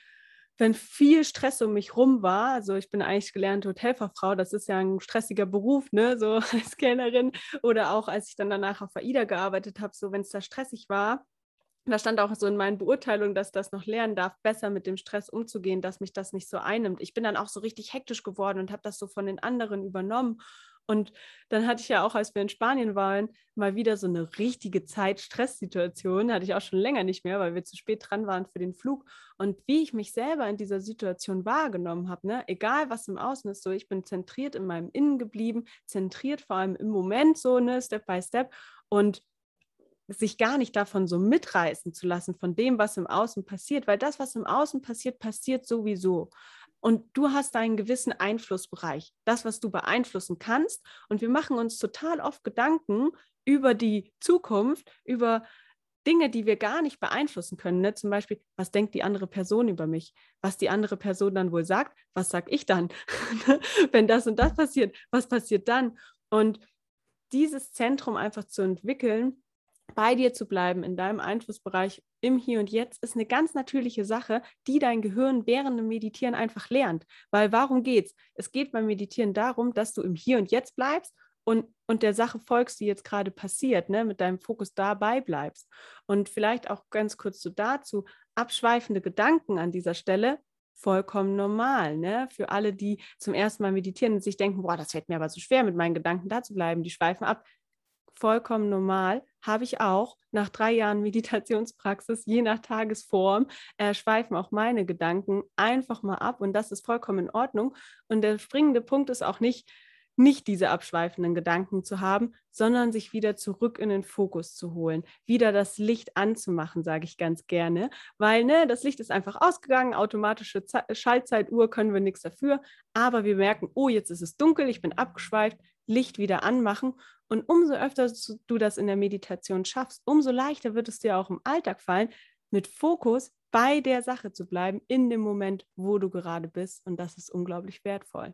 wenn viel Stress um mich rum war, also ich bin eigentlich gelernte Hotelfachfrau, das ist ja ein stressiger Beruf, ne, so als Kellnerin, oder auch als ich dann danach auf AIDA gearbeitet habe, so wenn es da stressig war, da stand auch so in meinen Beurteilungen, dass das noch lernen darf, besser mit dem Stress umzugehen, dass mich das nicht so einnimmt. Ich bin dann auch so richtig hektisch geworden und habe das so von den anderen übernommen. Und dann hatte ich ja auch, als wir in Spanien waren, mal wieder so eine richtige Zeit-Stress-Situation. Hatte ich auch schon länger nicht mehr, weil wir zu spät dran waren für den Flug. Und wie ich mich selber in dieser Situation wahrgenommen habe, ne? egal was im Außen ist, so ich bin zentriert in meinem Innen geblieben, zentriert vor allem im Moment so, ne, Step by Step. Und sich gar nicht davon so mitreißen zu lassen, von dem, was im Außen passiert, weil das, was im Außen passiert, passiert sowieso. Und du hast deinen gewissen Einflussbereich, das, was du beeinflussen kannst. Und wir machen uns total oft Gedanken über die Zukunft, über Dinge, die wir gar nicht beeinflussen können. Ne? Zum Beispiel, was denkt die andere Person über mich? Was die andere Person dann wohl sagt, was sag ich dann? Wenn das und das passiert, was passiert dann? Und dieses Zentrum einfach zu entwickeln, bei dir zu bleiben, in deinem Einflussbereich im Hier und Jetzt, ist eine ganz natürliche Sache, die dein Gehirn während dem Meditieren einfach lernt. Weil warum geht's? Es geht beim Meditieren darum, dass du im Hier und Jetzt bleibst und, und der Sache folgst, die jetzt gerade passiert, ne, mit deinem Fokus dabei bleibst. Und vielleicht auch ganz kurz so dazu, abschweifende Gedanken an dieser Stelle, vollkommen normal, ne? Für alle, die zum ersten Mal meditieren und sich denken, boah, das fällt mir aber so schwer, mit meinen Gedanken da zu bleiben, die schweifen ab vollkommen normal. Habe ich auch nach drei Jahren Meditationspraxis, je nach Tagesform, äh, schweifen auch meine Gedanken einfach mal ab und das ist vollkommen in Ordnung. Und der springende Punkt ist auch nicht, nicht diese abschweifenden Gedanken zu haben, sondern sich wieder zurück in den Fokus zu holen, wieder das Licht anzumachen, sage ich ganz gerne, weil ne, das Licht ist einfach ausgegangen, automatische Ze Schaltzeituhr können wir nichts dafür, aber wir merken, oh, jetzt ist es dunkel, ich bin abgeschweift, Licht wieder anmachen und umso öfter du das in der Meditation schaffst, umso leichter wird es dir auch im Alltag fallen, mit Fokus bei der Sache zu bleiben, in dem Moment, wo du gerade bist. Und das ist unglaublich wertvoll.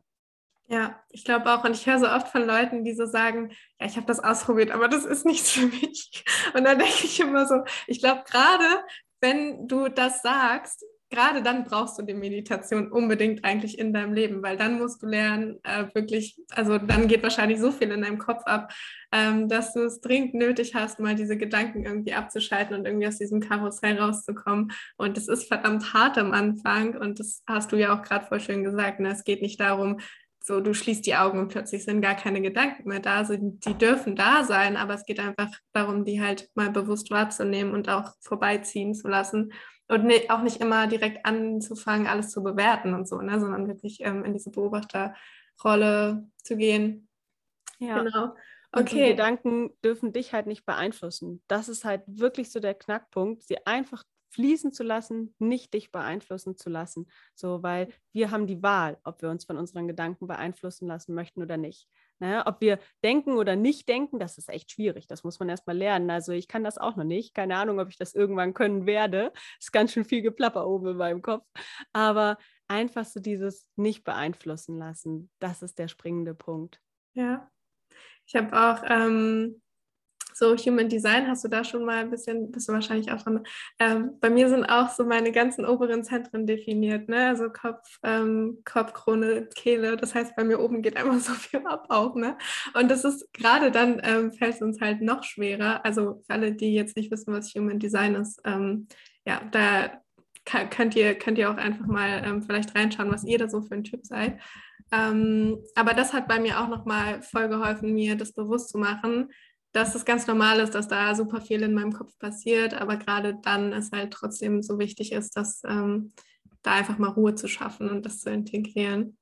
Ja, ich glaube auch. Und ich höre so oft von Leuten, die so sagen, ja, ich habe das ausprobiert, aber das ist nichts für mich. Und dann denke ich immer so, ich glaube, gerade wenn du das sagst, gerade dann brauchst du die Meditation unbedingt eigentlich in deinem Leben, weil dann musst du lernen, äh, wirklich, also dann geht wahrscheinlich so viel in deinem Kopf ab, ähm, dass du es dringend nötig hast, mal diese Gedanken irgendwie abzuschalten und irgendwie aus diesem Karussell rauszukommen. Und das ist verdammt hart am Anfang und das hast du ja auch gerade voll schön gesagt. Ne? Es geht nicht darum, so du schließt die Augen und plötzlich sind gar keine Gedanken mehr da. Also die dürfen da sein, aber es geht einfach darum, die halt mal bewusst wahrzunehmen und auch vorbeiziehen zu lassen und ne, auch nicht immer direkt anzufangen, alles zu bewerten und so, ne, sondern wirklich ähm, in diese Beobachterrolle zu gehen. Ja. Genau. Okay. Und Gedanken dürfen dich halt nicht beeinflussen. Das ist halt wirklich so der Knackpunkt, sie einfach fließen zu lassen, nicht dich beeinflussen zu lassen. So, weil wir haben die Wahl, ob wir uns von unseren Gedanken beeinflussen lassen möchten oder nicht. Naja, ob wir denken oder nicht denken, das ist echt schwierig. Das muss man erstmal lernen. Also ich kann das auch noch nicht. Keine Ahnung, ob ich das irgendwann können werde. Ist ganz schön viel Geplapper oben in meinem Kopf. Aber einfach so dieses nicht beeinflussen lassen, das ist der springende Punkt. Ja. Ich habe auch ähm, so Human Design, hast du da schon mal ein bisschen, bist du wahrscheinlich auch dran. Ähm, bei mir sind auch so meine ganzen oberen Zentren definiert, ne? Also Kopf, ähm, Kopf, Krone, Kehle. Das heißt, bei mir oben geht einfach so viel ab auch, ne? Und das ist gerade dann ähm, fällt es uns halt noch schwerer. Also für alle, die jetzt nicht wissen, was Human Design ist, ähm, ja, da könnt ihr, könnt ihr auch einfach mal ähm, vielleicht reinschauen, was ihr da so für ein Typ seid. Ähm, aber das hat bei mir auch nochmal voll geholfen, mir das bewusst zu machen, dass es ganz normal ist, dass da super viel in meinem Kopf passiert, aber gerade dann ist halt trotzdem so wichtig ist, dass ähm, da einfach mal Ruhe zu schaffen und das zu integrieren.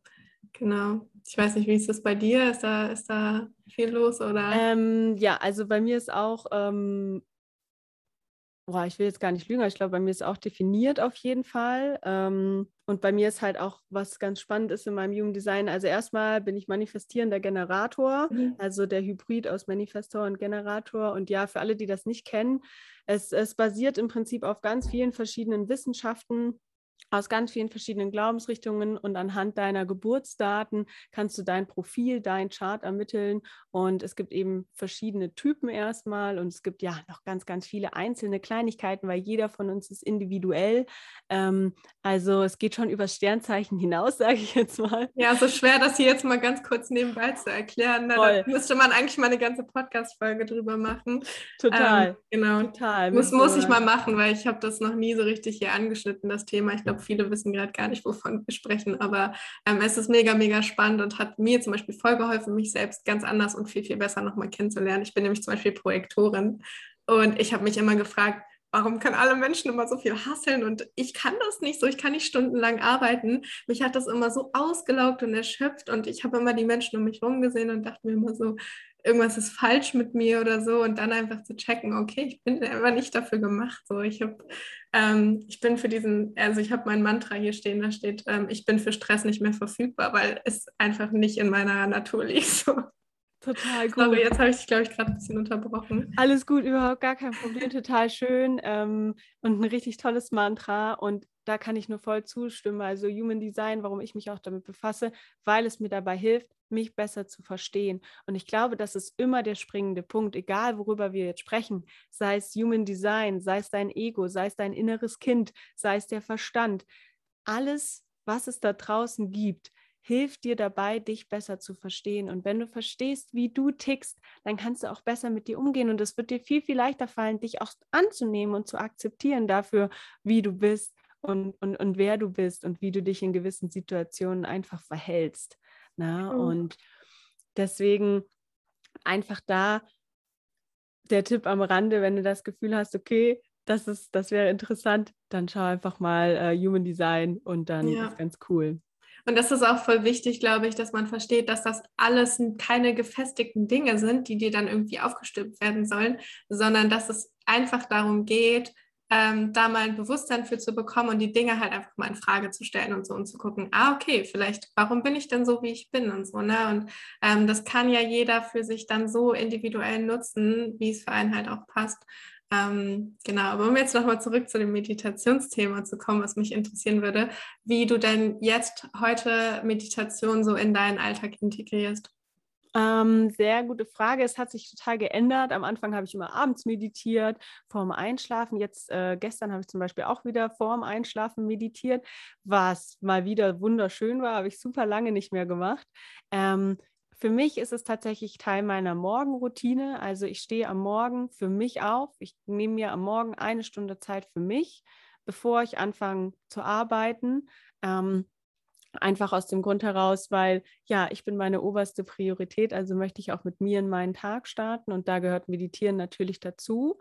Genau. Ich weiß nicht, wie ist das bei dir? Ist da, ist da viel los oder? Ähm, ja, also bei mir ist auch ähm, boah, ich will jetzt gar nicht lügen, aber ich glaube, bei mir ist auch definiert auf jeden Fall. Ähm, und bei mir ist halt auch, was ganz spannend ist in meinem Human Design. Also erstmal bin ich manifestierender Generator, mhm. also der Hybrid aus Manifestor und Generator. Und ja, für alle, die das nicht kennen, es, es basiert im Prinzip auf ganz vielen verschiedenen Wissenschaften aus ganz vielen verschiedenen Glaubensrichtungen und anhand deiner Geburtsdaten kannst du dein Profil, dein Chart ermitteln und es gibt eben verschiedene Typen erstmal und es gibt ja noch ganz, ganz viele einzelne Kleinigkeiten, weil jeder von uns ist individuell. Ähm, also es geht schon über Sternzeichen hinaus, sage ich jetzt mal. Ja, so schwer, das hier jetzt mal ganz kurz nebenbei zu erklären. Ne? Da müsste man eigentlich mal eine ganze Podcast-Folge drüber machen. Total. Ähm, genau. Total. Muss, muss ich mal machen, weil ich habe das noch nie so richtig hier angeschnitten, das Thema. Ich glaube, glaube, viele wissen gerade gar nicht, wovon wir sprechen, aber ähm, es ist mega, mega spannend und hat mir zum Beispiel voll geholfen, mich selbst ganz anders und viel, viel besser nochmal kennenzulernen. Ich bin nämlich zum Beispiel Projektorin und ich habe mich immer gefragt, warum können alle Menschen immer so viel hasseln und ich kann das nicht so, ich kann nicht stundenlang arbeiten. Mich hat das immer so ausgelaugt und erschöpft und ich habe immer die Menschen um mich herum gesehen und dachte mir immer so, irgendwas ist falsch mit mir oder so und dann einfach zu checken, okay, ich bin einfach nicht dafür gemacht. So, ich habe, ähm, ich bin für diesen, also ich habe mein Mantra hier stehen, da steht, ähm, ich bin für Stress nicht mehr verfügbar, weil es einfach nicht in meiner Natur liegt. So. Total gut. Sorry, jetzt habe ich dich, glaube ich, gerade ein bisschen unterbrochen. Alles gut, überhaupt gar kein Problem, total schön ähm, und ein richtig tolles Mantra und da kann ich nur voll zustimmen. Also Human Design, warum ich mich auch damit befasse, weil es mir dabei hilft, mich besser zu verstehen. Und ich glaube, das ist immer der springende Punkt, egal worüber wir jetzt sprechen, sei es Human Design, sei es dein Ego, sei es dein inneres Kind, sei es der Verstand. Alles, was es da draußen gibt, hilft dir dabei, dich besser zu verstehen. Und wenn du verstehst, wie du tickst, dann kannst du auch besser mit dir umgehen. Und es wird dir viel, viel leichter fallen, dich auch anzunehmen und zu akzeptieren dafür, wie du bist und, und, und wer du bist und wie du dich in gewissen Situationen einfach verhältst. Na? Mhm. Und deswegen einfach da der Tipp am Rande, wenn du das Gefühl hast, okay, das, ist, das wäre interessant, dann schau einfach mal äh, Human Design und dann ja. ist ganz cool. Und das ist auch voll wichtig, glaube ich, dass man versteht, dass das alles keine gefestigten Dinge sind, die dir dann irgendwie aufgestülpt werden sollen, sondern dass es einfach darum geht, ähm, da mal ein Bewusstsein für zu bekommen und die Dinge halt einfach mal in Frage zu stellen und so und zu gucken, ah, okay, vielleicht, warum bin ich denn so, wie ich bin und so, ne? Und ähm, das kann ja jeder für sich dann so individuell nutzen, wie es für einen halt auch passt. Ähm, genau, aber um jetzt nochmal zurück zu dem Meditationsthema zu kommen, was mich interessieren würde, wie du denn jetzt heute Meditation so in deinen Alltag integrierst. Ähm, sehr gute Frage. Es hat sich total geändert. Am Anfang habe ich immer abends meditiert, vorm Einschlafen. Jetzt, äh, gestern habe ich zum Beispiel auch wieder vorm Einschlafen meditiert, was mal wieder wunderschön war, habe ich super lange nicht mehr gemacht. Ähm, für mich ist es tatsächlich Teil meiner Morgenroutine. Also ich stehe am Morgen für mich auf. Ich nehme mir am Morgen eine Stunde Zeit für mich, bevor ich anfange zu arbeiten. Ähm, einfach aus dem Grund heraus, weil ja, ich bin meine oberste Priorität. Also möchte ich auch mit mir in meinen Tag starten und da gehört Meditieren natürlich dazu.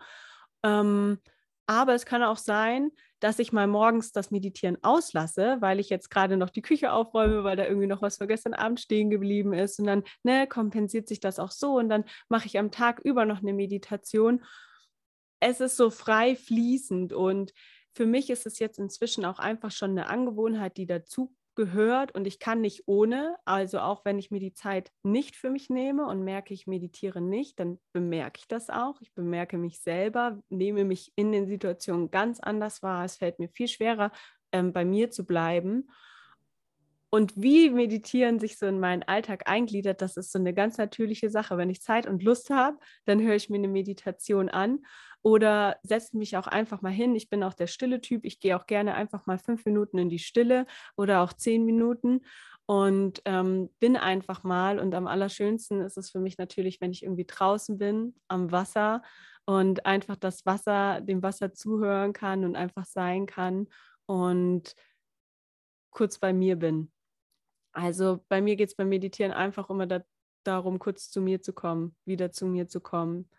Ähm, aber es kann auch sein, dass ich mal morgens das Meditieren auslasse, weil ich jetzt gerade noch die Küche aufräume, weil da irgendwie noch was von gestern Abend stehen geblieben ist. Und dann ne, kompensiert sich das auch so. Und dann mache ich am Tag über noch eine Meditation. Es ist so frei fließend. Und für mich ist es jetzt inzwischen auch einfach schon eine Angewohnheit, die dazu gehört und ich kann nicht ohne. Also auch wenn ich mir die Zeit nicht für mich nehme und merke, ich meditiere nicht, dann bemerke ich das auch. Ich bemerke mich selber, nehme mich in den Situationen ganz anders wahr. Es fällt mir viel schwerer, ähm, bei mir zu bleiben. Und wie Meditieren sich so in meinen Alltag eingliedert, das ist so eine ganz natürliche Sache. Wenn ich Zeit und Lust habe, dann höre ich mir eine Meditation an oder setze mich auch einfach mal hin. Ich bin auch der stille Typ. Ich gehe auch gerne einfach mal fünf Minuten in die Stille oder auch zehn Minuten und ähm, bin einfach mal. Und am allerschönsten ist es für mich natürlich, wenn ich irgendwie draußen bin, am Wasser und einfach das Wasser, dem Wasser zuhören kann und einfach sein kann und kurz bei mir bin. Also bei mir geht es beim Meditieren einfach immer da, darum, kurz zu mir zu kommen, wieder zu mir zu kommen.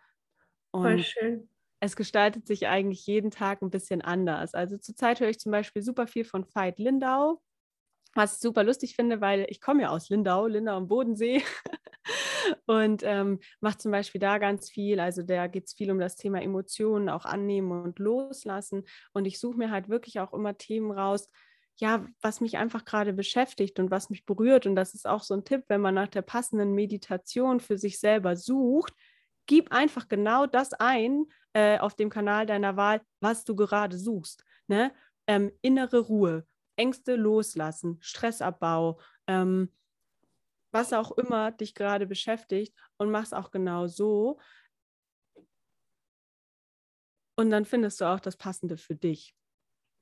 Und Voll schön. Es gestaltet sich eigentlich jeden Tag ein bisschen anders. Also zurzeit höre ich zum Beispiel super viel von Veit Lindau, was ich super lustig finde, weil ich komme ja aus Lindau, Lindau am Bodensee und ähm, mache zum Beispiel da ganz viel. Also da geht es viel um das Thema Emotionen, auch annehmen und loslassen. Und ich suche mir halt wirklich auch immer Themen raus, ja, was mich einfach gerade beschäftigt und was mich berührt. Und das ist auch so ein Tipp, wenn man nach der passenden Meditation für sich selber sucht, gib einfach genau das ein äh, auf dem Kanal deiner Wahl, was du gerade suchst. Ne? Ähm, innere Ruhe, Ängste loslassen, Stressabbau, ähm, was auch immer dich gerade beschäftigt und mach es auch genau so. Und dann findest du auch das Passende für dich.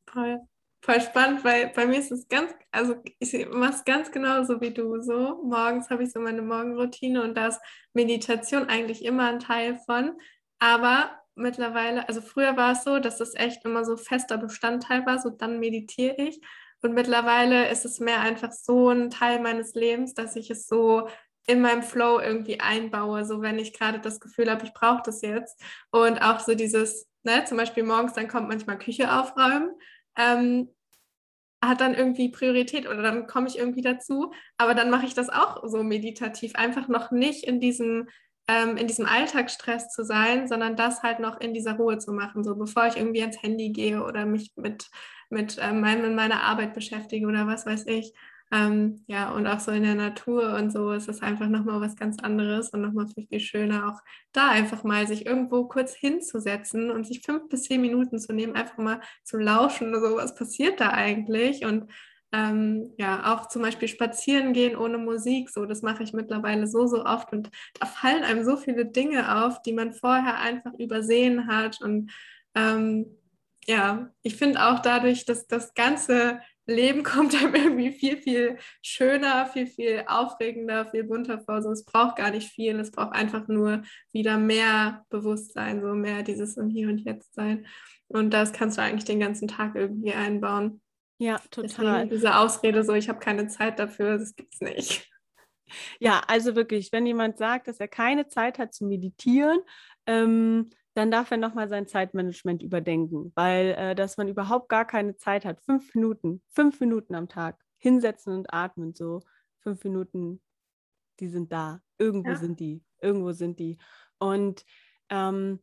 Toll voll spannend, weil bei mir ist es ganz, also ich mache es ganz genauso wie du so. Morgens habe ich so meine Morgenroutine und da ist Meditation eigentlich immer ein Teil von. Aber mittlerweile, also früher war es so, dass das echt immer so fester Bestandteil war, so dann meditiere ich. Und mittlerweile ist es mehr einfach so ein Teil meines Lebens, dass ich es so in meinem Flow irgendwie einbaue, so wenn ich gerade das Gefühl habe, ich brauche das jetzt. Und auch so dieses, ne, zum Beispiel morgens, dann kommt manchmal Küche aufräumen ähm, hat dann irgendwie Priorität oder dann komme ich irgendwie dazu. Aber dann mache ich das auch so meditativ, einfach noch nicht in diesem, ähm, in diesem Alltagsstress zu sein, sondern das halt noch in dieser Ruhe zu machen, so bevor ich irgendwie ans Handy gehe oder mich mit, mit ähm, meiner Arbeit beschäftige oder was weiß ich. Ähm, ja, und auch so in der Natur und so ist es einfach nochmal was ganz anderes und nochmal viel, viel schöner, auch da einfach mal sich irgendwo kurz hinzusetzen und sich fünf bis zehn Minuten zu nehmen, einfach mal zu lauschen, so. Was passiert da eigentlich? Und ähm, ja, auch zum Beispiel spazieren gehen ohne Musik, so, das mache ich mittlerweile so, so oft und da fallen einem so viele Dinge auf, die man vorher einfach übersehen hat und ähm, ja, ich finde auch dadurch, dass das ganze Leben kommt einem irgendwie viel, viel schöner, viel, viel aufregender, viel bunter vor. So, es braucht gar nicht viel, es braucht einfach nur wieder mehr Bewusstsein, so mehr dieses im Hier und Jetzt sein. Und das kannst du eigentlich den ganzen Tag irgendwie einbauen. Ja, total. Deswegen diese Ausrede so, ich habe keine Zeit dafür, das gibt es nicht. Ja, also wirklich, wenn jemand sagt, dass er keine Zeit hat zu meditieren, ähm, dann darf er nochmal sein Zeitmanagement überdenken, weil äh, dass man überhaupt gar keine Zeit hat, fünf Minuten, fünf Minuten am Tag hinsetzen und atmen, so fünf Minuten, die sind da, irgendwo ja. sind die, irgendwo sind die. Und ähm,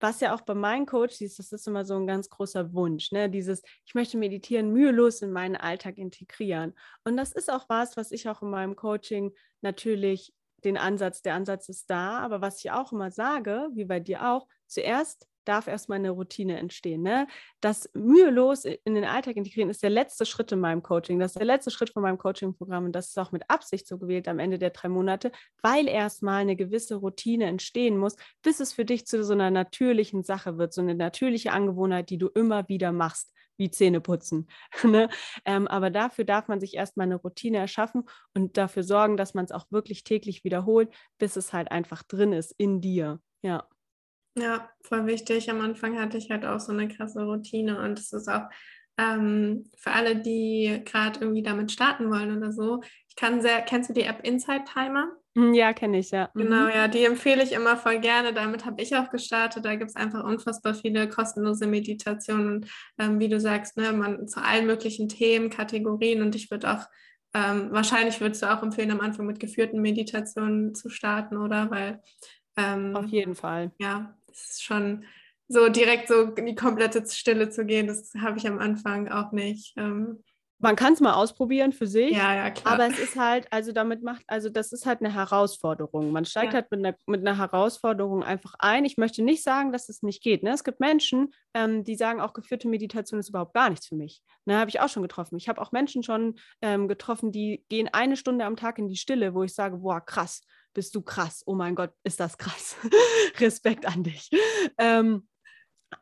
was ja auch bei meinen Coaches, das ist immer so ein ganz großer Wunsch, ne? dieses, ich möchte meditieren mühelos in meinen Alltag integrieren. Und das ist auch was, was ich auch in meinem Coaching natürlich den Ansatz, der Ansatz ist da, aber was ich auch immer sage, wie bei dir auch, zuerst darf erstmal eine Routine entstehen. Ne? Das mühelos in den Alltag integrieren ist der letzte Schritt in meinem Coaching. Das ist der letzte Schritt von meinem Coaching-Programm und das ist auch mit Absicht so gewählt am Ende der drei Monate, weil erstmal eine gewisse Routine entstehen muss, bis es für dich zu so einer natürlichen Sache wird, so eine natürliche Angewohnheit, die du immer wieder machst wie Zähne putzen. ne? ähm, aber dafür darf man sich erstmal eine Routine erschaffen und dafür sorgen, dass man es auch wirklich täglich wiederholt, bis es halt einfach drin ist in dir. Ja. Ja, voll wichtig. Am Anfang hatte ich halt auch so eine krasse Routine und es ist auch ähm, für alle, die gerade irgendwie damit starten wollen oder so. Ich kann sehr, kennst du die App Inside Timer? Hm, ja, kenne ich, ja. Genau, mhm. ja, die empfehle ich immer voll gerne. Damit habe ich auch gestartet. Da gibt es einfach unfassbar viele kostenlose Meditationen, ähm, wie du sagst, ne, man zu allen möglichen Themen, Kategorien und ich würde auch ähm, wahrscheinlich würdest du auch empfehlen, am Anfang mit geführten Meditationen zu starten, oder? Weil ähm, auf jeden Fall. Ja, es ist schon so direkt so in die komplette Stille zu gehen, das habe ich am Anfang auch nicht. Ähm, man kann es mal ausprobieren für sich. Ja, ja, klar. Aber es ist halt, also damit macht, also das ist halt eine Herausforderung. Man steigt ja. halt mit einer, mit einer Herausforderung einfach ein. Ich möchte nicht sagen, dass es nicht geht. Ne? Es gibt Menschen, ähm, die sagen, auch geführte Meditation ist überhaupt gar nichts für mich. Ne, habe ich auch schon getroffen. Ich habe auch Menschen schon ähm, getroffen, die gehen eine Stunde am Tag in die Stille, wo ich sage, boah, krass bist du krass. Oh mein Gott, ist das krass. Respekt an dich. Ähm,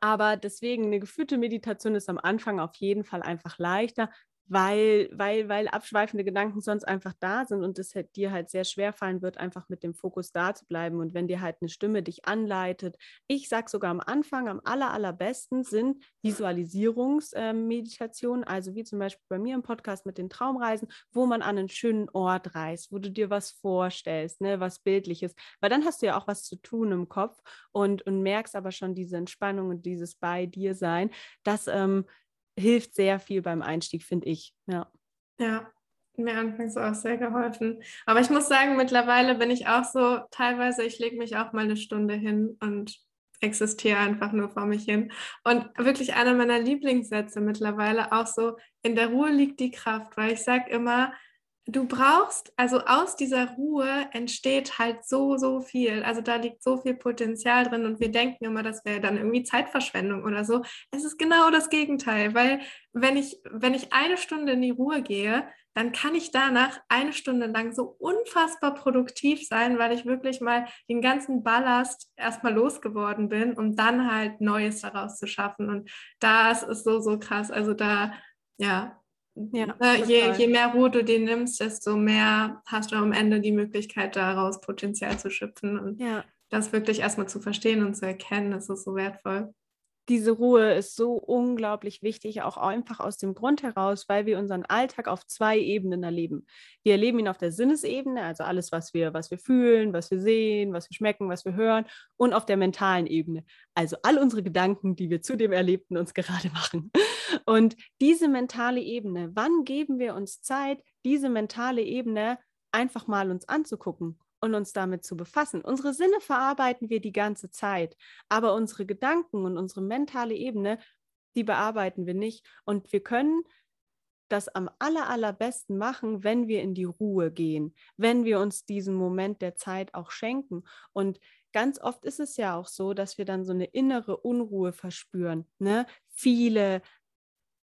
aber deswegen, eine geführte Meditation ist am Anfang auf jeden Fall einfach leichter, weil, weil, weil abschweifende Gedanken sonst einfach da sind und es halt dir halt sehr schwer fallen wird, einfach mit dem Fokus da zu bleiben. Und wenn dir halt eine Stimme dich anleitet, ich sage sogar am Anfang, am aller, allerbesten sind Visualisierungsmeditationen, äh, also wie zum Beispiel bei mir im Podcast mit den Traumreisen, wo man an einen schönen Ort reist, wo du dir was vorstellst, ne, was Bildliches, weil dann hast du ja auch was zu tun im Kopf und, und merkst aber schon diese Entspannung und dieses bei dir sein, dass ähm, hilft sehr viel beim Einstieg, finde ich. Ja. Ja, mir anfangs auch sehr geholfen. Aber ich muss sagen, mittlerweile bin ich auch so, teilweise, ich lege mich auch mal eine Stunde hin und existiere einfach nur vor mich hin. Und wirklich einer meiner Lieblingssätze mittlerweile auch so, in der Ruhe liegt die Kraft, weil ich sage immer, du brauchst, also aus dieser Ruhe entsteht halt so, so viel. Also da liegt so viel Potenzial drin und wir denken immer, das wäre dann irgendwie Zeitverschwendung oder so. Es ist genau das Gegenteil, weil wenn ich, wenn ich eine Stunde in die Ruhe gehe, dann kann ich danach eine Stunde lang so unfassbar produktiv sein, weil ich wirklich mal den ganzen Ballast erstmal losgeworden bin, um dann halt Neues daraus zu schaffen. Und das ist so, so krass. Also da, ja, ja, ne, je, je, mehr Ruhe du dir nimmst, desto mehr hast du am Ende die Möglichkeit, daraus Potenzial zu schöpfen. Und ja. das wirklich erstmal zu verstehen und zu erkennen, das ist so wertvoll diese Ruhe ist so unglaublich wichtig, auch einfach aus dem Grund heraus, weil wir unseren Alltag auf zwei Ebenen erleben. Wir erleben ihn auf der Sinnesebene, also alles, was wir, was wir fühlen, was wir sehen, was wir schmecken, was wir hören, und auf der mentalen Ebene, also all unsere Gedanken, die wir zu dem Erlebten uns gerade machen. Und diese mentale Ebene, wann geben wir uns Zeit, diese mentale Ebene einfach mal uns anzugucken und uns damit zu befassen. Unsere Sinne verarbeiten wir die ganze Zeit, aber unsere Gedanken und unsere mentale Ebene, die bearbeiten wir nicht. Und wir können das am aller, allerbesten machen, wenn wir in die Ruhe gehen, wenn wir uns diesen Moment der Zeit auch schenken. Und ganz oft ist es ja auch so, dass wir dann so eine innere Unruhe verspüren. Ne? Viele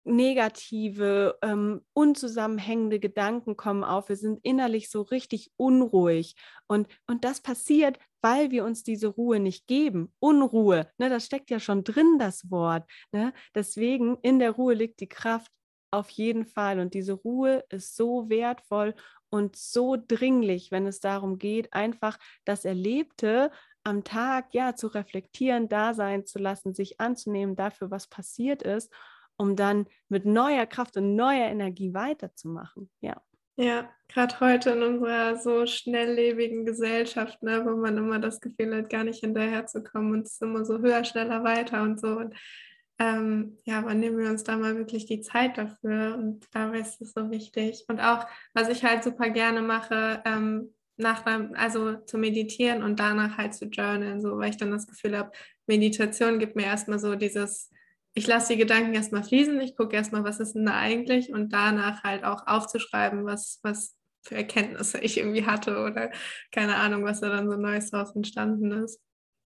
negative, ähm, unzusammenhängende Gedanken kommen auf. Wir sind innerlich so richtig unruhig. Und, und das passiert, weil wir uns diese Ruhe nicht geben. Unruhe, ne, das steckt ja schon drin, das Wort. Ne? Deswegen, in der Ruhe liegt die Kraft auf jeden Fall. Und diese Ruhe ist so wertvoll und so dringlich, wenn es darum geht, einfach das Erlebte am Tag ja zu reflektieren, da sein zu lassen, sich anzunehmen dafür, was passiert ist um dann mit neuer Kraft und neuer Energie weiterzumachen. Ja. Ja, gerade heute in unserer so schnelllebigen Gesellschaft, ne, wo man immer das Gefühl hat, gar nicht hinterherzukommen und es ist immer so höher, schneller, weiter und so. Und ähm, ja, wann nehmen wir uns da mal wirklich die Zeit dafür? Und dabei ist es so wichtig. Und auch, was ich halt super gerne mache, ähm, nach also zu meditieren und danach halt zu journalen, so weil ich dann das Gefühl habe, Meditation gibt mir erstmal so dieses ich lasse die Gedanken erstmal fließen, ich gucke erstmal, was ist denn da eigentlich und danach halt auch aufzuschreiben, was, was für Erkenntnisse ich irgendwie hatte oder keine Ahnung, was da dann so Neues draus entstanden ist.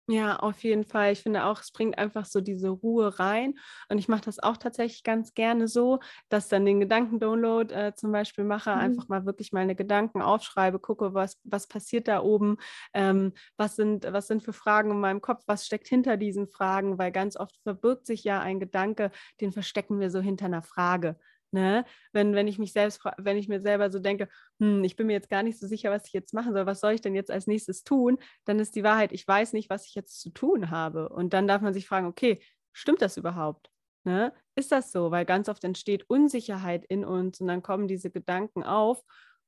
Ja, auf jeden Fall. Ich finde auch, es bringt einfach so diese Ruhe rein. Und ich mache das auch tatsächlich ganz gerne so, dass dann den Gedankendownload äh, zum Beispiel mache, mhm. einfach mal wirklich meine Gedanken aufschreibe, gucke, was, was passiert da oben, ähm, was, sind, was sind für Fragen in meinem Kopf, was steckt hinter diesen Fragen, weil ganz oft verbirgt sich ja ein Gedanke, den verstecken wir so hinter einer Frage. Ne? Wenn, wenn ich mich selbst, wenn ich mir selber so denke, hm, ich bin mir jetzt gar nicht so sicher, was ich jetzt machen soll, was soll ich denn jetzt als nächstes tun, dann ist die Wahrheit, ich weiß nicht, was ich jetzt zu tun habe. Und dann darf man sich fragen, okay, stimmt das überhaupt? Ne? Ist das so? Weil ganz oft entsteht Unsicherheit in uns und dann kommen diese Gedanken auf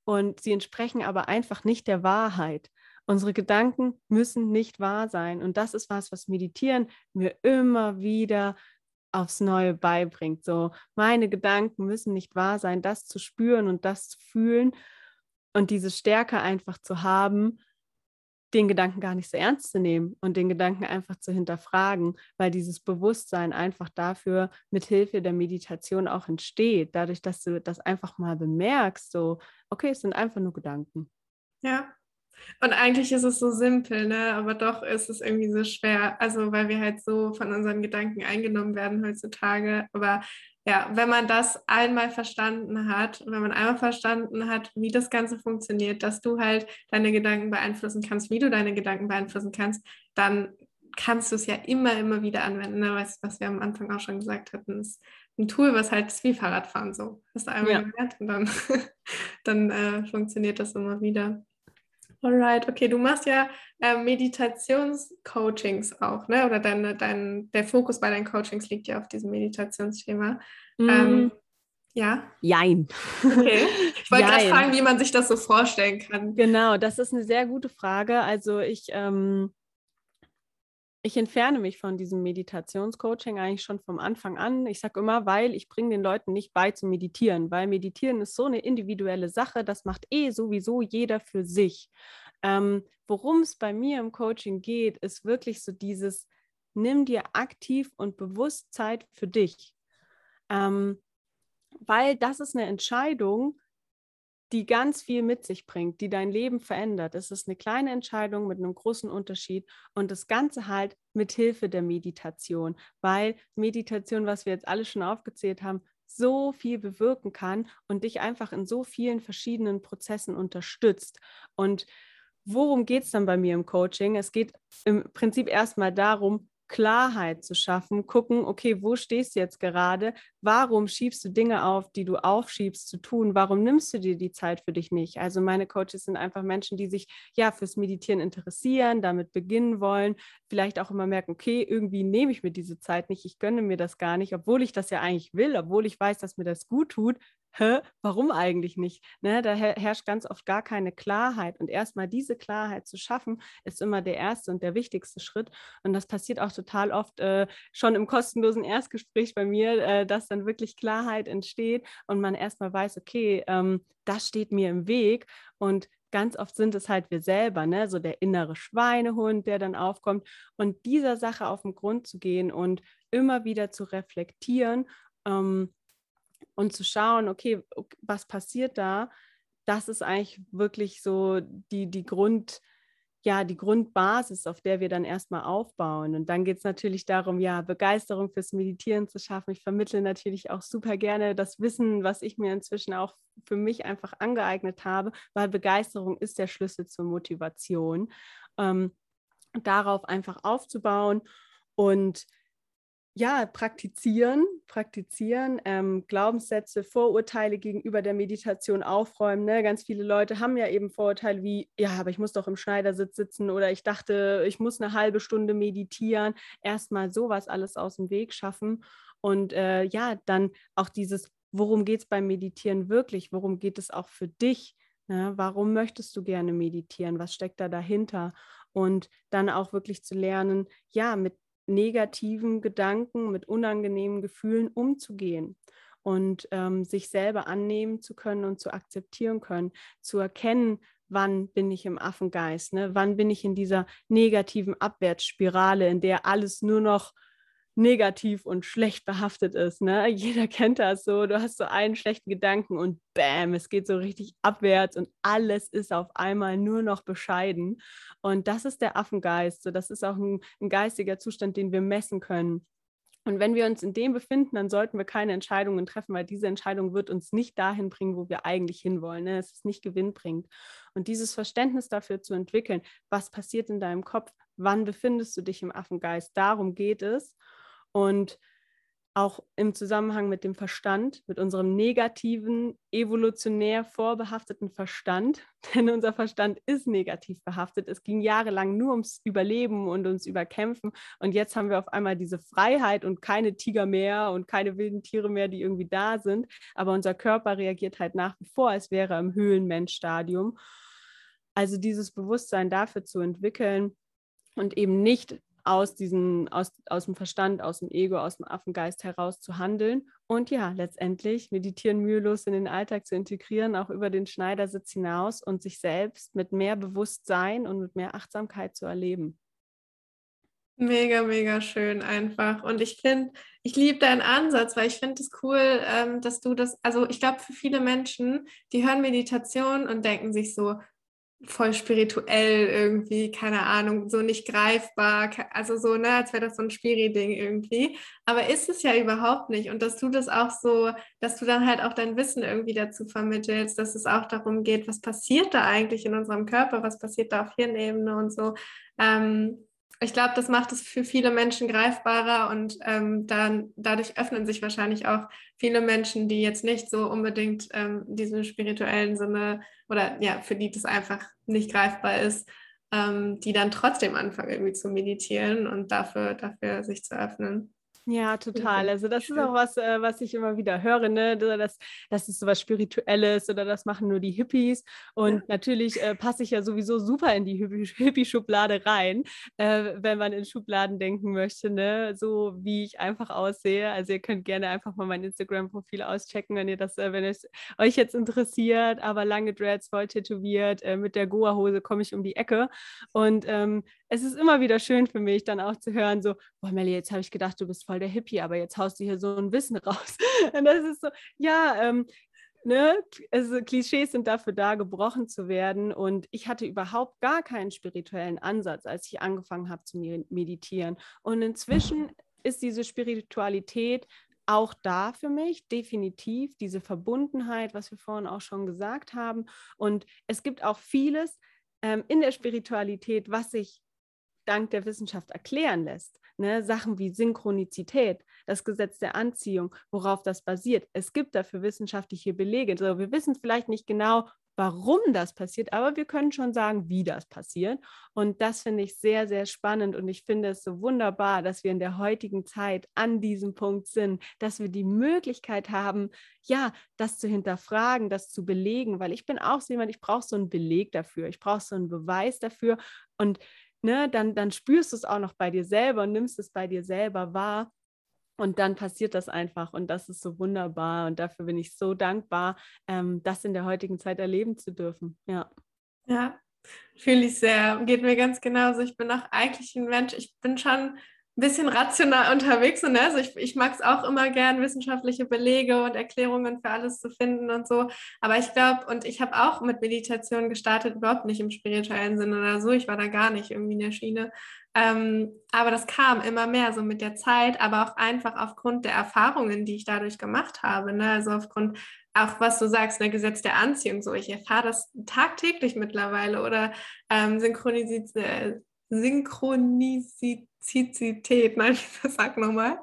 und sie entsprechen aber einfach nicht der Wahrheit. Unsere Gedanken müssen nicht wahr sein. Und das ist was, was Meditieren mir immer wieder aufs Neue beibringt. So, meine Gedanken müssen nicht wahr sein, das zu spüren und das zu fühlen und diese Stärke einfach zu haben, den Gedanken gar nicht so ernst zu nehmen und den Gedanken einfach zu hinterfragen, weil dieses Bewusstsein einfach dafür mit Hilfe der Meditation auch entsteht, dadurch, dass du das einfach mal bemerkst, so, okay, es sind einfach nur Gedanken. Ja, und eigentlich ist es so simpel, ne? aber doch ist es irgendwie so schwer. Also, weil wir halt so von unseren Gedanken eingenommen werden heutzutage. Aber ja, wenn man das einmal verstanden hat, wenn man einmal verstanden hat, wie das Ganze funktioniert, dass du halt deine Gedanken beeinflussen kannst, wie du deine Gedanken beeinflussen kannst, dann kannst du es ja immer, immer wieder anwenden. Ne? Was, was wir am Anfang auch schon gesagt hatten, ist ein Tool, was halt ist wie Fahrradfahren so. Hast du einmal ja. gelernt und dann, dann äh, funktioniert das immer wieder. Alright, okay, du machst ja äh, Meditationscoachings auch, ne? Oder dein, dein, der Fokus bei deinen Coachings liegt ja auf diesem Meditationsthema. Mm. Ähm, ja? Jein. Okay. Ich wollte gerade fragen, wie man sich das so vorstellen kann. Genau, das ist eine sehr gute Frage. Also ich, ähm, ich entferne mich von diesem Meditationscoaching eigentlich schon vom Anfang an. Ich sage immer, weil ich bringe den Leuten nicht bei zu meditieren, weil meditieren ist so eine individuelle Sache, das macht eh sowieso jeder für sich. Ähm, Worum es bei mir im Coaching geht, ist wirklich so dieses, nimm dir aktiv und bewusst Zeit für dich. Ähm, weil das ist eine Entscheidung, die ganz viel mit sich bringt, die dein Leben verändert. Es ist eine kleine Entscheidung mit einem großen Unterschied und das Ganze halt mit Hilfe der Meditation, weil Meditation, was wir jetzt alle schon aufgezählt haben, so viel bewirken kann und dich einfach in so vielen verschiedenen Prozessen unterstützt. Und worum geht es dann bei mir im Coaching? Es geht im Prinzip erstmal darum, Klarheit zu schaffen, gucken, okay, wo stehst du jetzt gerade? Warum schiebst du Dinge auf, die du aufschiebst zu tun? Warum nimmst du dir die Zeit für dich nicht? Also meine Coaches sind einfach Menschen, die sich ja fürs Meditieren interessieren, damit beginnen wollen, vielleicht auch immer merken, okay, irgendwie nehme ich mir diese Zeit nicht, ich gönne mir das gar nicht, obwohl ich das ja eigentlich will, obwohl ich weiß, dass mir das gut tut, hä, warum eigentlich nicht? Ne, da herrscht ganz oft gar keine Klarheit. Und erstmal diese Klarheit zu schaffen, ist immer der erste und der wichtigste Schritt. Und das passiert auch total oft äh, schon im kostenlosen Erstgespräch bei mir, äh, dass dann wirklich Klarheit entsteht und man erstmal weiß, okay, ähm, das steht mir im Weg. Und ganz oft sind es halt wir selber, ne? so der innere Schweinehund, der dann aufkommt. Und dieser Sache auf den Grund zu gehen und immer wieder zu reflektieren, ähm, und zu schauen, okay, was passiert da? Das ist eigentlich wirklich so die, die Grund, ja die Grundbasis, auf der wir dann erstmal aufbauen. Und dann geht es natürlich darum, ja, Begeisterung fürs Meditieren zu schaffen. Ich vermittle natürlich auch super gerne das Wissen, was ich mir inzwischen auch für mich einfach angeeignet habe, weil Begeisterung ist der Schlüssel zur Motivation. Ähm, darauf einfach aufzubauen und ja, praktizieren, praktizieren, ähm, Glaubenssätze, Vorurteile gegenüber der Meditation aufräumen. Ne? Ganz viele Leute haben ja eben Vorurteile wie, ja, aber ich muss doch im Schneidersitz sitzen oder ich dachte, ich muss eine halbe Stunde meditieren. Erstmal sowas alles aus dem Weg schaffen und äh, ja, dann auch dieses, worum geht es beim Meditieren wirklich? Worum geht es auch für dich? Ne? Warum möchtest du gerne meditieren? Was steckt da dahinter? Und dann auch wirklich zu lernen, ja, mit negativen Gedanken, mit unangenehmen Gefühlen umzugehen und ähm, sich selber annehmen zu können und zu akzeptieren können, zu erkennen, wann bin ich im Affengeist, ne? wann bin ich in dieser negativen Abwärtsspirale, in der alles nur noch negativ und schlecht behaftet ist. Ne? Jeder kennt das so. Du hast so einen schlechten Gedanken und bam, es geht so richtig abwärts und alles ist auf einmal nur noch bescheiden. Und das ist der Affengeist. So, das ist auch ein, ein geistiger Zustand, den wir messen können. Und wenn wir uns in dem befinden, dann sollten wir keine Entscheidungen treffen, weil diese Entscheidung wird uns nicht dahin bringen, wo wir eigentlich hinwollen. Ne? Es ist nicht gewinnbringend. Und dieses Verständnis dafür zu entwickeln, was passiert in deinem Kopf, wann befindest du dich im Affengeist, darum geht es. Und auch im Zusammenhang mit dem Verstand, mit unserem negativen, evolutionär vorbehafteten Verstand, denn unser Verstand ist negativ behaftet. Es ging jahrelang nur ums Überleben und ums Überkämpfen und jetzt haben wir auf einmal diese Freiheit und keine Tiger mehr und keine wilden Tiere mehr, die irgendwie da sind, aber unser Körper reagiert halt nach wie vor, als wäre er im Höhlenmensch-Stadium. Also dieses Bewusstsein dafür zu entwickeln und eben nicht aus, diesen, aus, aus dem Verstand, aus dem Ego, aus dem Affengeist heraus zu handeln und ja, letztendlich meditieren mühelos in den Alltag zu integrieren, auch über den Schneidersitz hinaus und sich selbst mit mehr Bewusstsein und mit mehr Achtsamkeit zu erleben. Mega, mega schön einfach. Und ich finde, ich liebe deinen Ansatz, weil ich finde es cool, ähm, dass du das, also ich glaube, für viele Menschen, die hören Meditation und denken sich so, voll spirituell irgendwie, keine Ahnung, so nicht greifbar, also so, ne, als wäre das so ein Spiri-Ding irgendwie. Aber ist es ja überhaupt nicht. Und dass du das auch so, dass du dann halt auch dein Wissen irgendwie dazu vermittelst, dass es auch darum geht, was passiert da eigentlich in unserem Körper, was passiert da auf Hirnebene und so. Ähm, ich glaube, das macht es für viele Menschen greifbarer und ähm, dann dadurch öffnen sich wahrscheinlich auch viele Menschen, die jetzt nicht so unbedingt ähm, diesen spirituellen Sinne oder ja, für die das einfach nicht greifbar ist, ähm, die dann trotzdem anfangen irgendwie zu meditieren und dafür, dafür sich zu öffnen. Ja, total. Also das ist auch was, äh, was ich immer wieder höre, ne? Das, das ist so was Spirituelles oder das machen nur die Hippies. Und ja. natürlich äh, passe ich ja sowieso super in die Hippie-Schublade rein, äh, wenn man in Schubladen denken möchte, ne? So wie ich einfach aussehe. Also ihr könnt gerne einfach mal mein Instagram-Profil auschecken, wenn ihr das, äh, wenn es euch jetzt interessiert. Aber lange Dreads, voll tätowiert, äh, mit der Goa-Hose komme ich um die Ecke. Und ähm, es ist immer wieder schön für mich, dann auch zu hören, so, boah, Melly, jetzt habe ich gedacht, du bist voll der Hippie, aber jetzt haust du hier so ein Wissen raus. Und das ist so, ja, ähm, ne, also Klischees sind dafür da, gebrochen zu werden. Und ich hatte überhaupt gar keinen spirituellen Ansatz, als ich angefangen habe zu meditieren. Und inzwischen ist diese Spiritualität auch da für mich, definitiv, diese Verbundenheit, was wir vorhin auch schon gesagt haben. Und es gibt auch vieles ähm, in der Spiritualität, was sich dank der Wissenschaft erklären lässt. Ne? Sachen wie Synchronizität, das Gesetz der Anziehung, worauf das basiert. Es gibt dafür wissenschaftliche Belege. Also wir wissen vielleicht nicht genau, warum das passiert, aber wir können schon sagen, wie das passiert. Und das finde ich sehr, sehr spannend und ich finde es so wunderbar, dass wir in der heutigen Zeit an diesem Punkt sind, dass wir die Möglichkeit haben, ja, das zu hinterfragen, das zu belegen, weil ich bin auch so jemand, ich brauche so einen Beleg dafür, ich brauche so einen Beweis dafür und ne, dann, dann spürst du es auch noch bei dir selber und nimmst es bei dir selber wahr. Und dann passiert das einfach und das ist so wunderbar und dafür bin ich so dankbar, ähm, das in der heutigen Zeit erleben zu dürfen. Ja. Ja, fühle ich sehr. Geht mir ganz genauso. Ich bin auch eigentlich ein Mensch, ich bin schon ein bisschen rational unterwegs sind. Ne? Also ich, ich mag es auch immer gern, wissenschaftliche Belege und Erklärungen für alles zu finden und so. Aber ich glaube, und ich habe auch mit Meditation gestartet, überhaupt nicht im spirituellen Sinne oder so. Ich war da gar nicht irgendwie in der Schiene. Ähm, aber das kam immer mehr so mit der Zeit, aber auch einfach aufgrund der Erfahrungen, die ich dadurch gemacht habe. Ne? Also aufgrund auch was du sagst, ne, Gesetz der Anziehung, so ich erfahre das tagtäglich mittlerweile oder ähm, Synchronisität, äh, Synchronizität, nein, sag nochmal.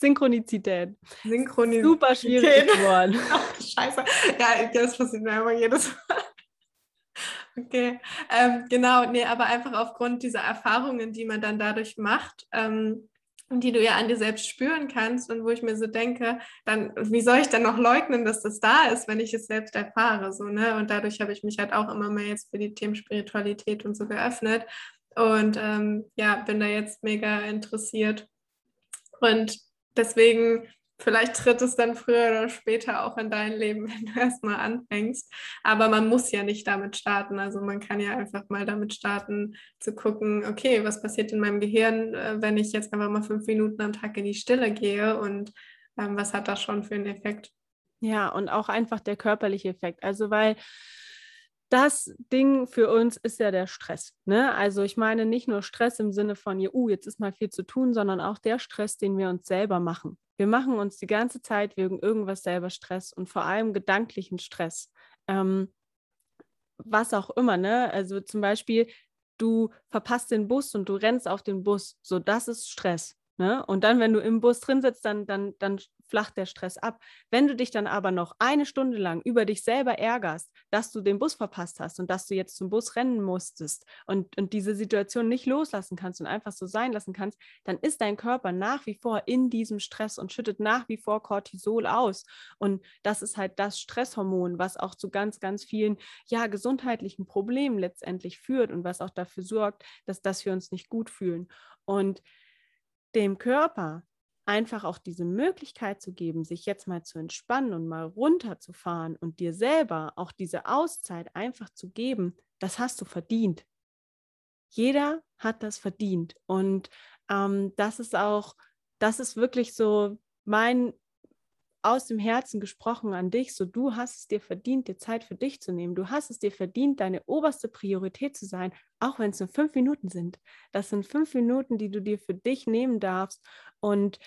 Synchronizität. Synchronizität. Super schwierig geworden. Scheiße. Ja, das passiert mir immer jedes Mal. Okay, ähm, genau, nee, aber einfach aufgrund dieser Erfahrungen, die man dann dadurch macht, ähm, die du ja an dir selbst spüren kannst und wo ich mir so denke, dann, wie soll ich dann noch leugnen, dass das da ist, wenn ich es selbst erfahre, so, ne? Und dadurch habe ich mich halt auch immer mehr jetzt für die Themen Spiritualität und so geöffnet und ähm, ja, bin da jetzt mega interessiert. Und deswegen, vielleicht tritt es dann früher oder später auch in dein Leben, wenn du erstmal anfängst. Aber man muss ja nicht damit starten. Also man kann ja einfach mal damit starten, zu gucken, okay, was passiert in meinem Gehirn, äh, wenn ich jetzt einfach mal fünf Minuten am Tag in die Stille gehe und ähm, was hat das schon für einen Effekt? Ja, und auch einfach der körperliche Effekt. Also weil das Ding für uns ist ja der Stress. Ne? Also ich meine nicht nur Stress im Sinne von, uh, jetzt ist mal viel zu tun, sondern auch der Stress, den wir uns selber machen. Wir machen uns die ganze Zeit wegen irgendwas selber Stress und vor allem gedanklichen Stress. Ähm, was auch immer, ne? Also zum Beispiel, du verpasst den Bus und du rennst auf den Bus. So, das ist Stress. Ne? Und dann, wenn du im Bus drin sitzt, dann, dann, dann flacht der Stress ab. Wenn du dich dann aber noch eine Stunde lang über dich selber ärgerst, dass du den Bus verpasst hast und dass du jetzt zum Bus rennen musstest und, und diese Situation nicht loslassen kannst und einfach so sein lassen kannst, dann ist dein Körper nach wie vor in diesem Stress und schüttet nach wie vor Cortisol aus. Und das ist halt das Stresshormon, was auch zu ganz, ganz vielen ja, gesundheitlichen Problemen letztendlich führt und was auch dafür sorgt, dass, dass wir uns nicht gut fühlen. Und dem Körper einfach auch diese Möglichkeit zu geben, sich jetzt mal zu entspannen und mal runterzufahren und dir selber auch diese Auszeit einfach zu geben, das hast du verdient. Jeder hat das verdient. Und ähm, das ist auch, das ist wirklich so mein aus dem Herzen gesprochen an dich, so du hast es dir verdient, dir Zeit für dich zu nehmen. Du hast es dir verdient, deine oberste Priorität zu sein, auch wenn es nur fünf Minuten sind. Das sind fünf Minuten, die du dir für dich nehmen darfst und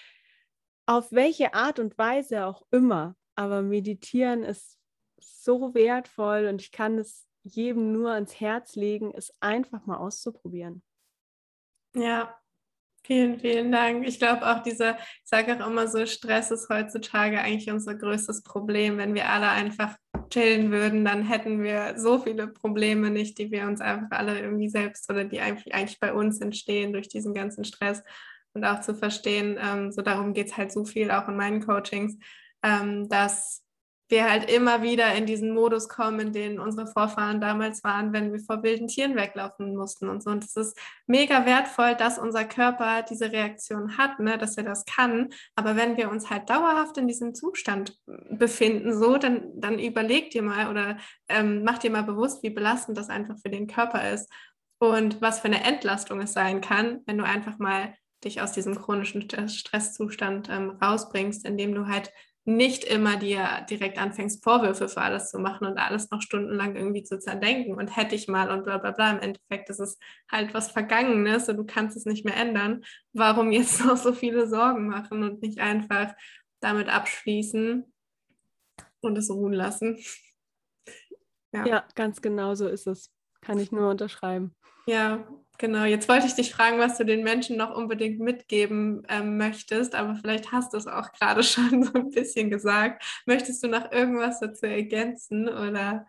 auf welche Art und Weise auch immer. Aber meditieren ist so wertvoll und ich kann es jedem nur ans Herz legen, es einfach mal auszuprobieren. Ja, Vielen, vielen Dank. Ich glaube auch dieser, ich sage auch immer so, Stress ist heutzutage eigentlich unser größtes Problem. Wenn wir alle einfach chillen würden, dann hätten wir so viele Probleme nicht, die wir uns einfach alle irgendwie selbst oder die eigentlich, bei uns entstehen durch diesen ganzen Stress. Und auch zu verstehen, ähm, so darum geht es halt so viel auch in meinen Coachings, ähm, dass wir halt immer wieder in diesen Modus kommen, in den unsere Vorfahren damals waren, wenn wir vor wilden Tieren weglaufen mussten und so. Und es ist mega wertvoll, dass unser Körper diese Reaktion hat, ne, dass er das kann. Aber wenn wir uns halt dauerhaft in diesem Zustand befinden, so, dann, dann überleg dir mal oder ähm, mach dir mal bewusst, wie belastend das einfach für den Körper ist und was für eine Entlastung es sein kann, wenn du einfach mal dich aus diesem chronischen Stresszustand ähm, rausbringst, indem du halt nicht immer dir direkt anfängst, Vorwürfe für alles zu machen und alles noch stundenlang irgendwie zu zerdenken und hätte ich mal und bla bla bla. Im Endeffekt ist es halt was Vergangenes und du kannst es nicht mehr ändern. Warum jetzt noch so viele Sorgen machen und nicht einfach damit abschließen und es ruhen lassen? Ja, ja ganz genau so ist es. Kann ich nur unterschreiben. Ja, Genau, jetzt wollte ich dich fragen, was du den Menschen noch unbedingt mitgeben ähm, möchtest, aber vielleicht hast du es auch gerade schon so ein bisschen gesagt. Möchtest du noch irgendwas dazu ergänzen oder?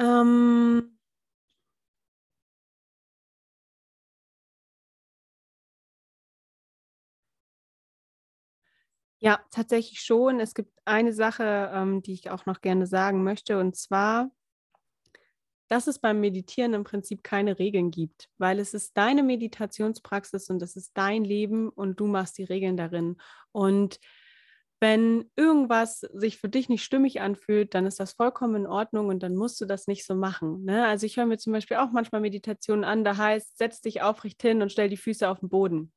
Ähm, Ja, tatsächlich schon. Es gibt eine Sache, ähm, die ich auch noch gerne sagen möchte, und zwar, dass es beim Meditieren im Prinzip keine Regeln gibt, weil es ist deine Meditationspraxis und es ist dein Leben und du machst die Regeln darin. Und wenn irgendwas sich für dich nicht stimmig anfühlt, dann ist das vollkommen in Ordnung und dann musst du das nicht so machen. Ne? Also ich höre mir zum Beispiel auch manchmal Meditationen an, da heißt, setz dich aufrecht hin und stell die Füße auf den Boden.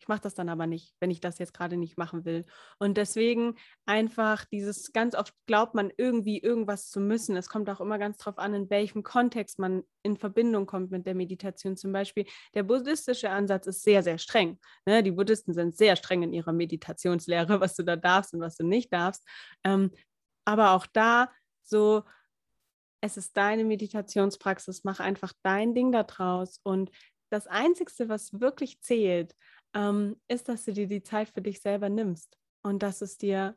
Ich mache das dann aber nicht, wenn ich das jetzt gerade nicht machen will. Und deswegen einfach dieses, ganz oft glaubt man irgendwie irgendwas zu müssen. Es kommt auch immer ganz drauf an, in welchem Kontext man in Verbindung kommt mit der Meditation. Zum Beispiel der buddhistische Ansatz ist sehr, sehr streng. Ne? Die Buddhisten sind sehr streng in ihrer Meditationslehre, was du da darfst und was du nicht darfst. Ähm, aber auch da so, es ist deine Meditationspraxis, mach einfach dein Ding da draus. Und das Einzige, was wirklich zählt, ähm, ist, dass du dir die Zeit für dich selber nimmst und dass es dir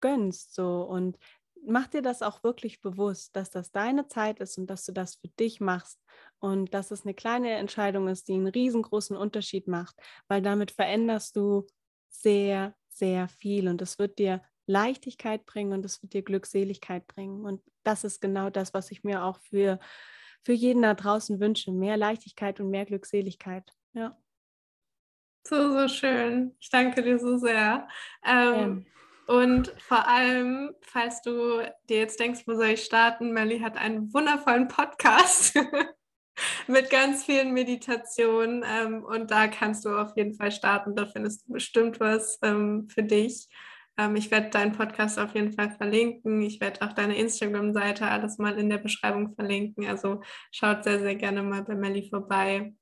gönnst so und mach dir das auch wirklich bewusst, dass das deine Zeit ist und dass du das für dich machst und dass es eine kleine Entscheidung ist, die einen riesengroßen Unterschied macht, weil damit veränderst du sehr, sehr viel und es wird dir Leichtigkeit bringen und es wird dir Glückseligkeit bringen. Und das ist genau das, was ich mir auch für, für jeden da draußen wünsche. Mehr Leichtigkeit und mehr Glückseligkeit. Ja. So, so schön. Ich danke dir so sehr. Ähm, ja. Und vor allem, falls du dir jetzt denkst, wo soll ich starten, Melly hat einen wundervollen Podcast mit ganz vielen Meditationen. Ähm, und da kannst du auf jeden Fall starten. Da findest du bestimmt was ähm, für dich. Ähm, ich werde deinen Podcast auf jeden Fall verlinken. Ich werde auch deine Instagram-Seite alles mal in der Beschreibung verlinken. Also schaut sehr, sehr gerne mal bei Melly vorbei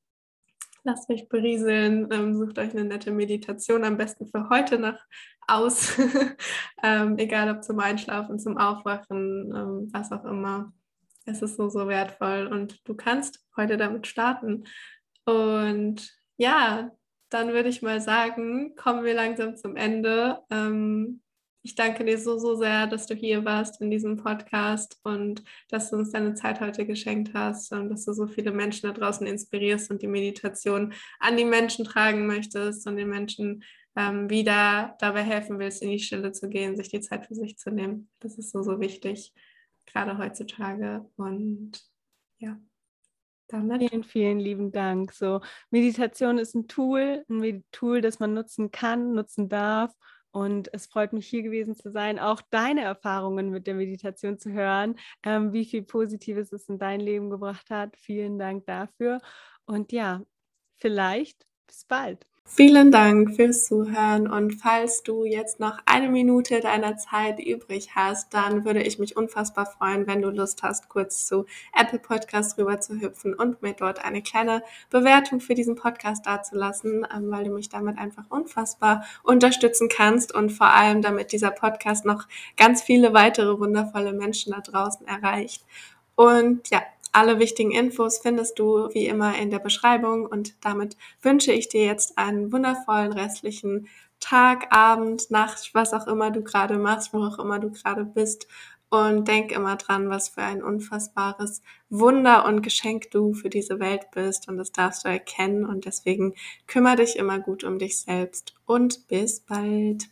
lasst euch berieseln, ähm, sucht euch eine nette Meditation, am besten für heute noch aus, ähm, egal ob zum Einschlafen, zum Aufwachen, ähm, was auch immer. Es ist so, so wertvoll und du kannst heute damit starten. Und ja, dann würde ich mal sagen, kommen wir langsam zum Ende. Ähm, ich danke dir so, so sehr, dass du hier warst in diesem Podcast und dass du uns deine Zeit heute geschenkt hast und dass du so viele Menschen da draußen inspirierst und die Meditation an die Menschen tragen möchtest und den Menschen ähm, wieder dabei helfen willst, in die Stille zu gehen, sich die Zeit für sich zu nehmen. Das ist so, so wichtig, gerade heutzutage. Und ja. Damit. Vielen, vielen lieben Dank. So, Meditation ist ein Tool, ein Tool, das man nutzen kann, nutzen darf und es freut mich, hier gewesen zu sein, auch deine Erfahrungen mit der Meditation zu hören, ähm, wie viel Positives es in dein Leben gebracht hat. Vielen Dank dafür. Und ja, vielleicht bis bald. Vielen Dank fürs Zuhören und falls du jetzt noch eine Minute deiner Zeit übrig hast, dann würde ich mich unfassbar freuen, wenn du Lust hast, kurz zu Apple Podcast rüber zu hüpfen und mir dort eine kleine Bewertung für diesen Podcast dazulassen, ähm, weil du mich damit einfach unfassbar unterstützen kannst und vor allem damit dieser Podcast noch ganz viele weitere wundervolle Menschen da draußen erreicht. Und ja, alle wichtigen Infos findest du wie immer in der Beschreibung und damit wünsche ich dir jetzt einen wundervollen restlichen Tag, Abend, Nacht, was auch immer du gerade machst, wo auch immer du gerade bist. Und denk immer dran, was für ein unfassbares Wunder und Geschenk du für diese Welt bist. Und das darfst du erkennen. Und deswegen kümmere dich immer gut um dich selbst. Und bis bald.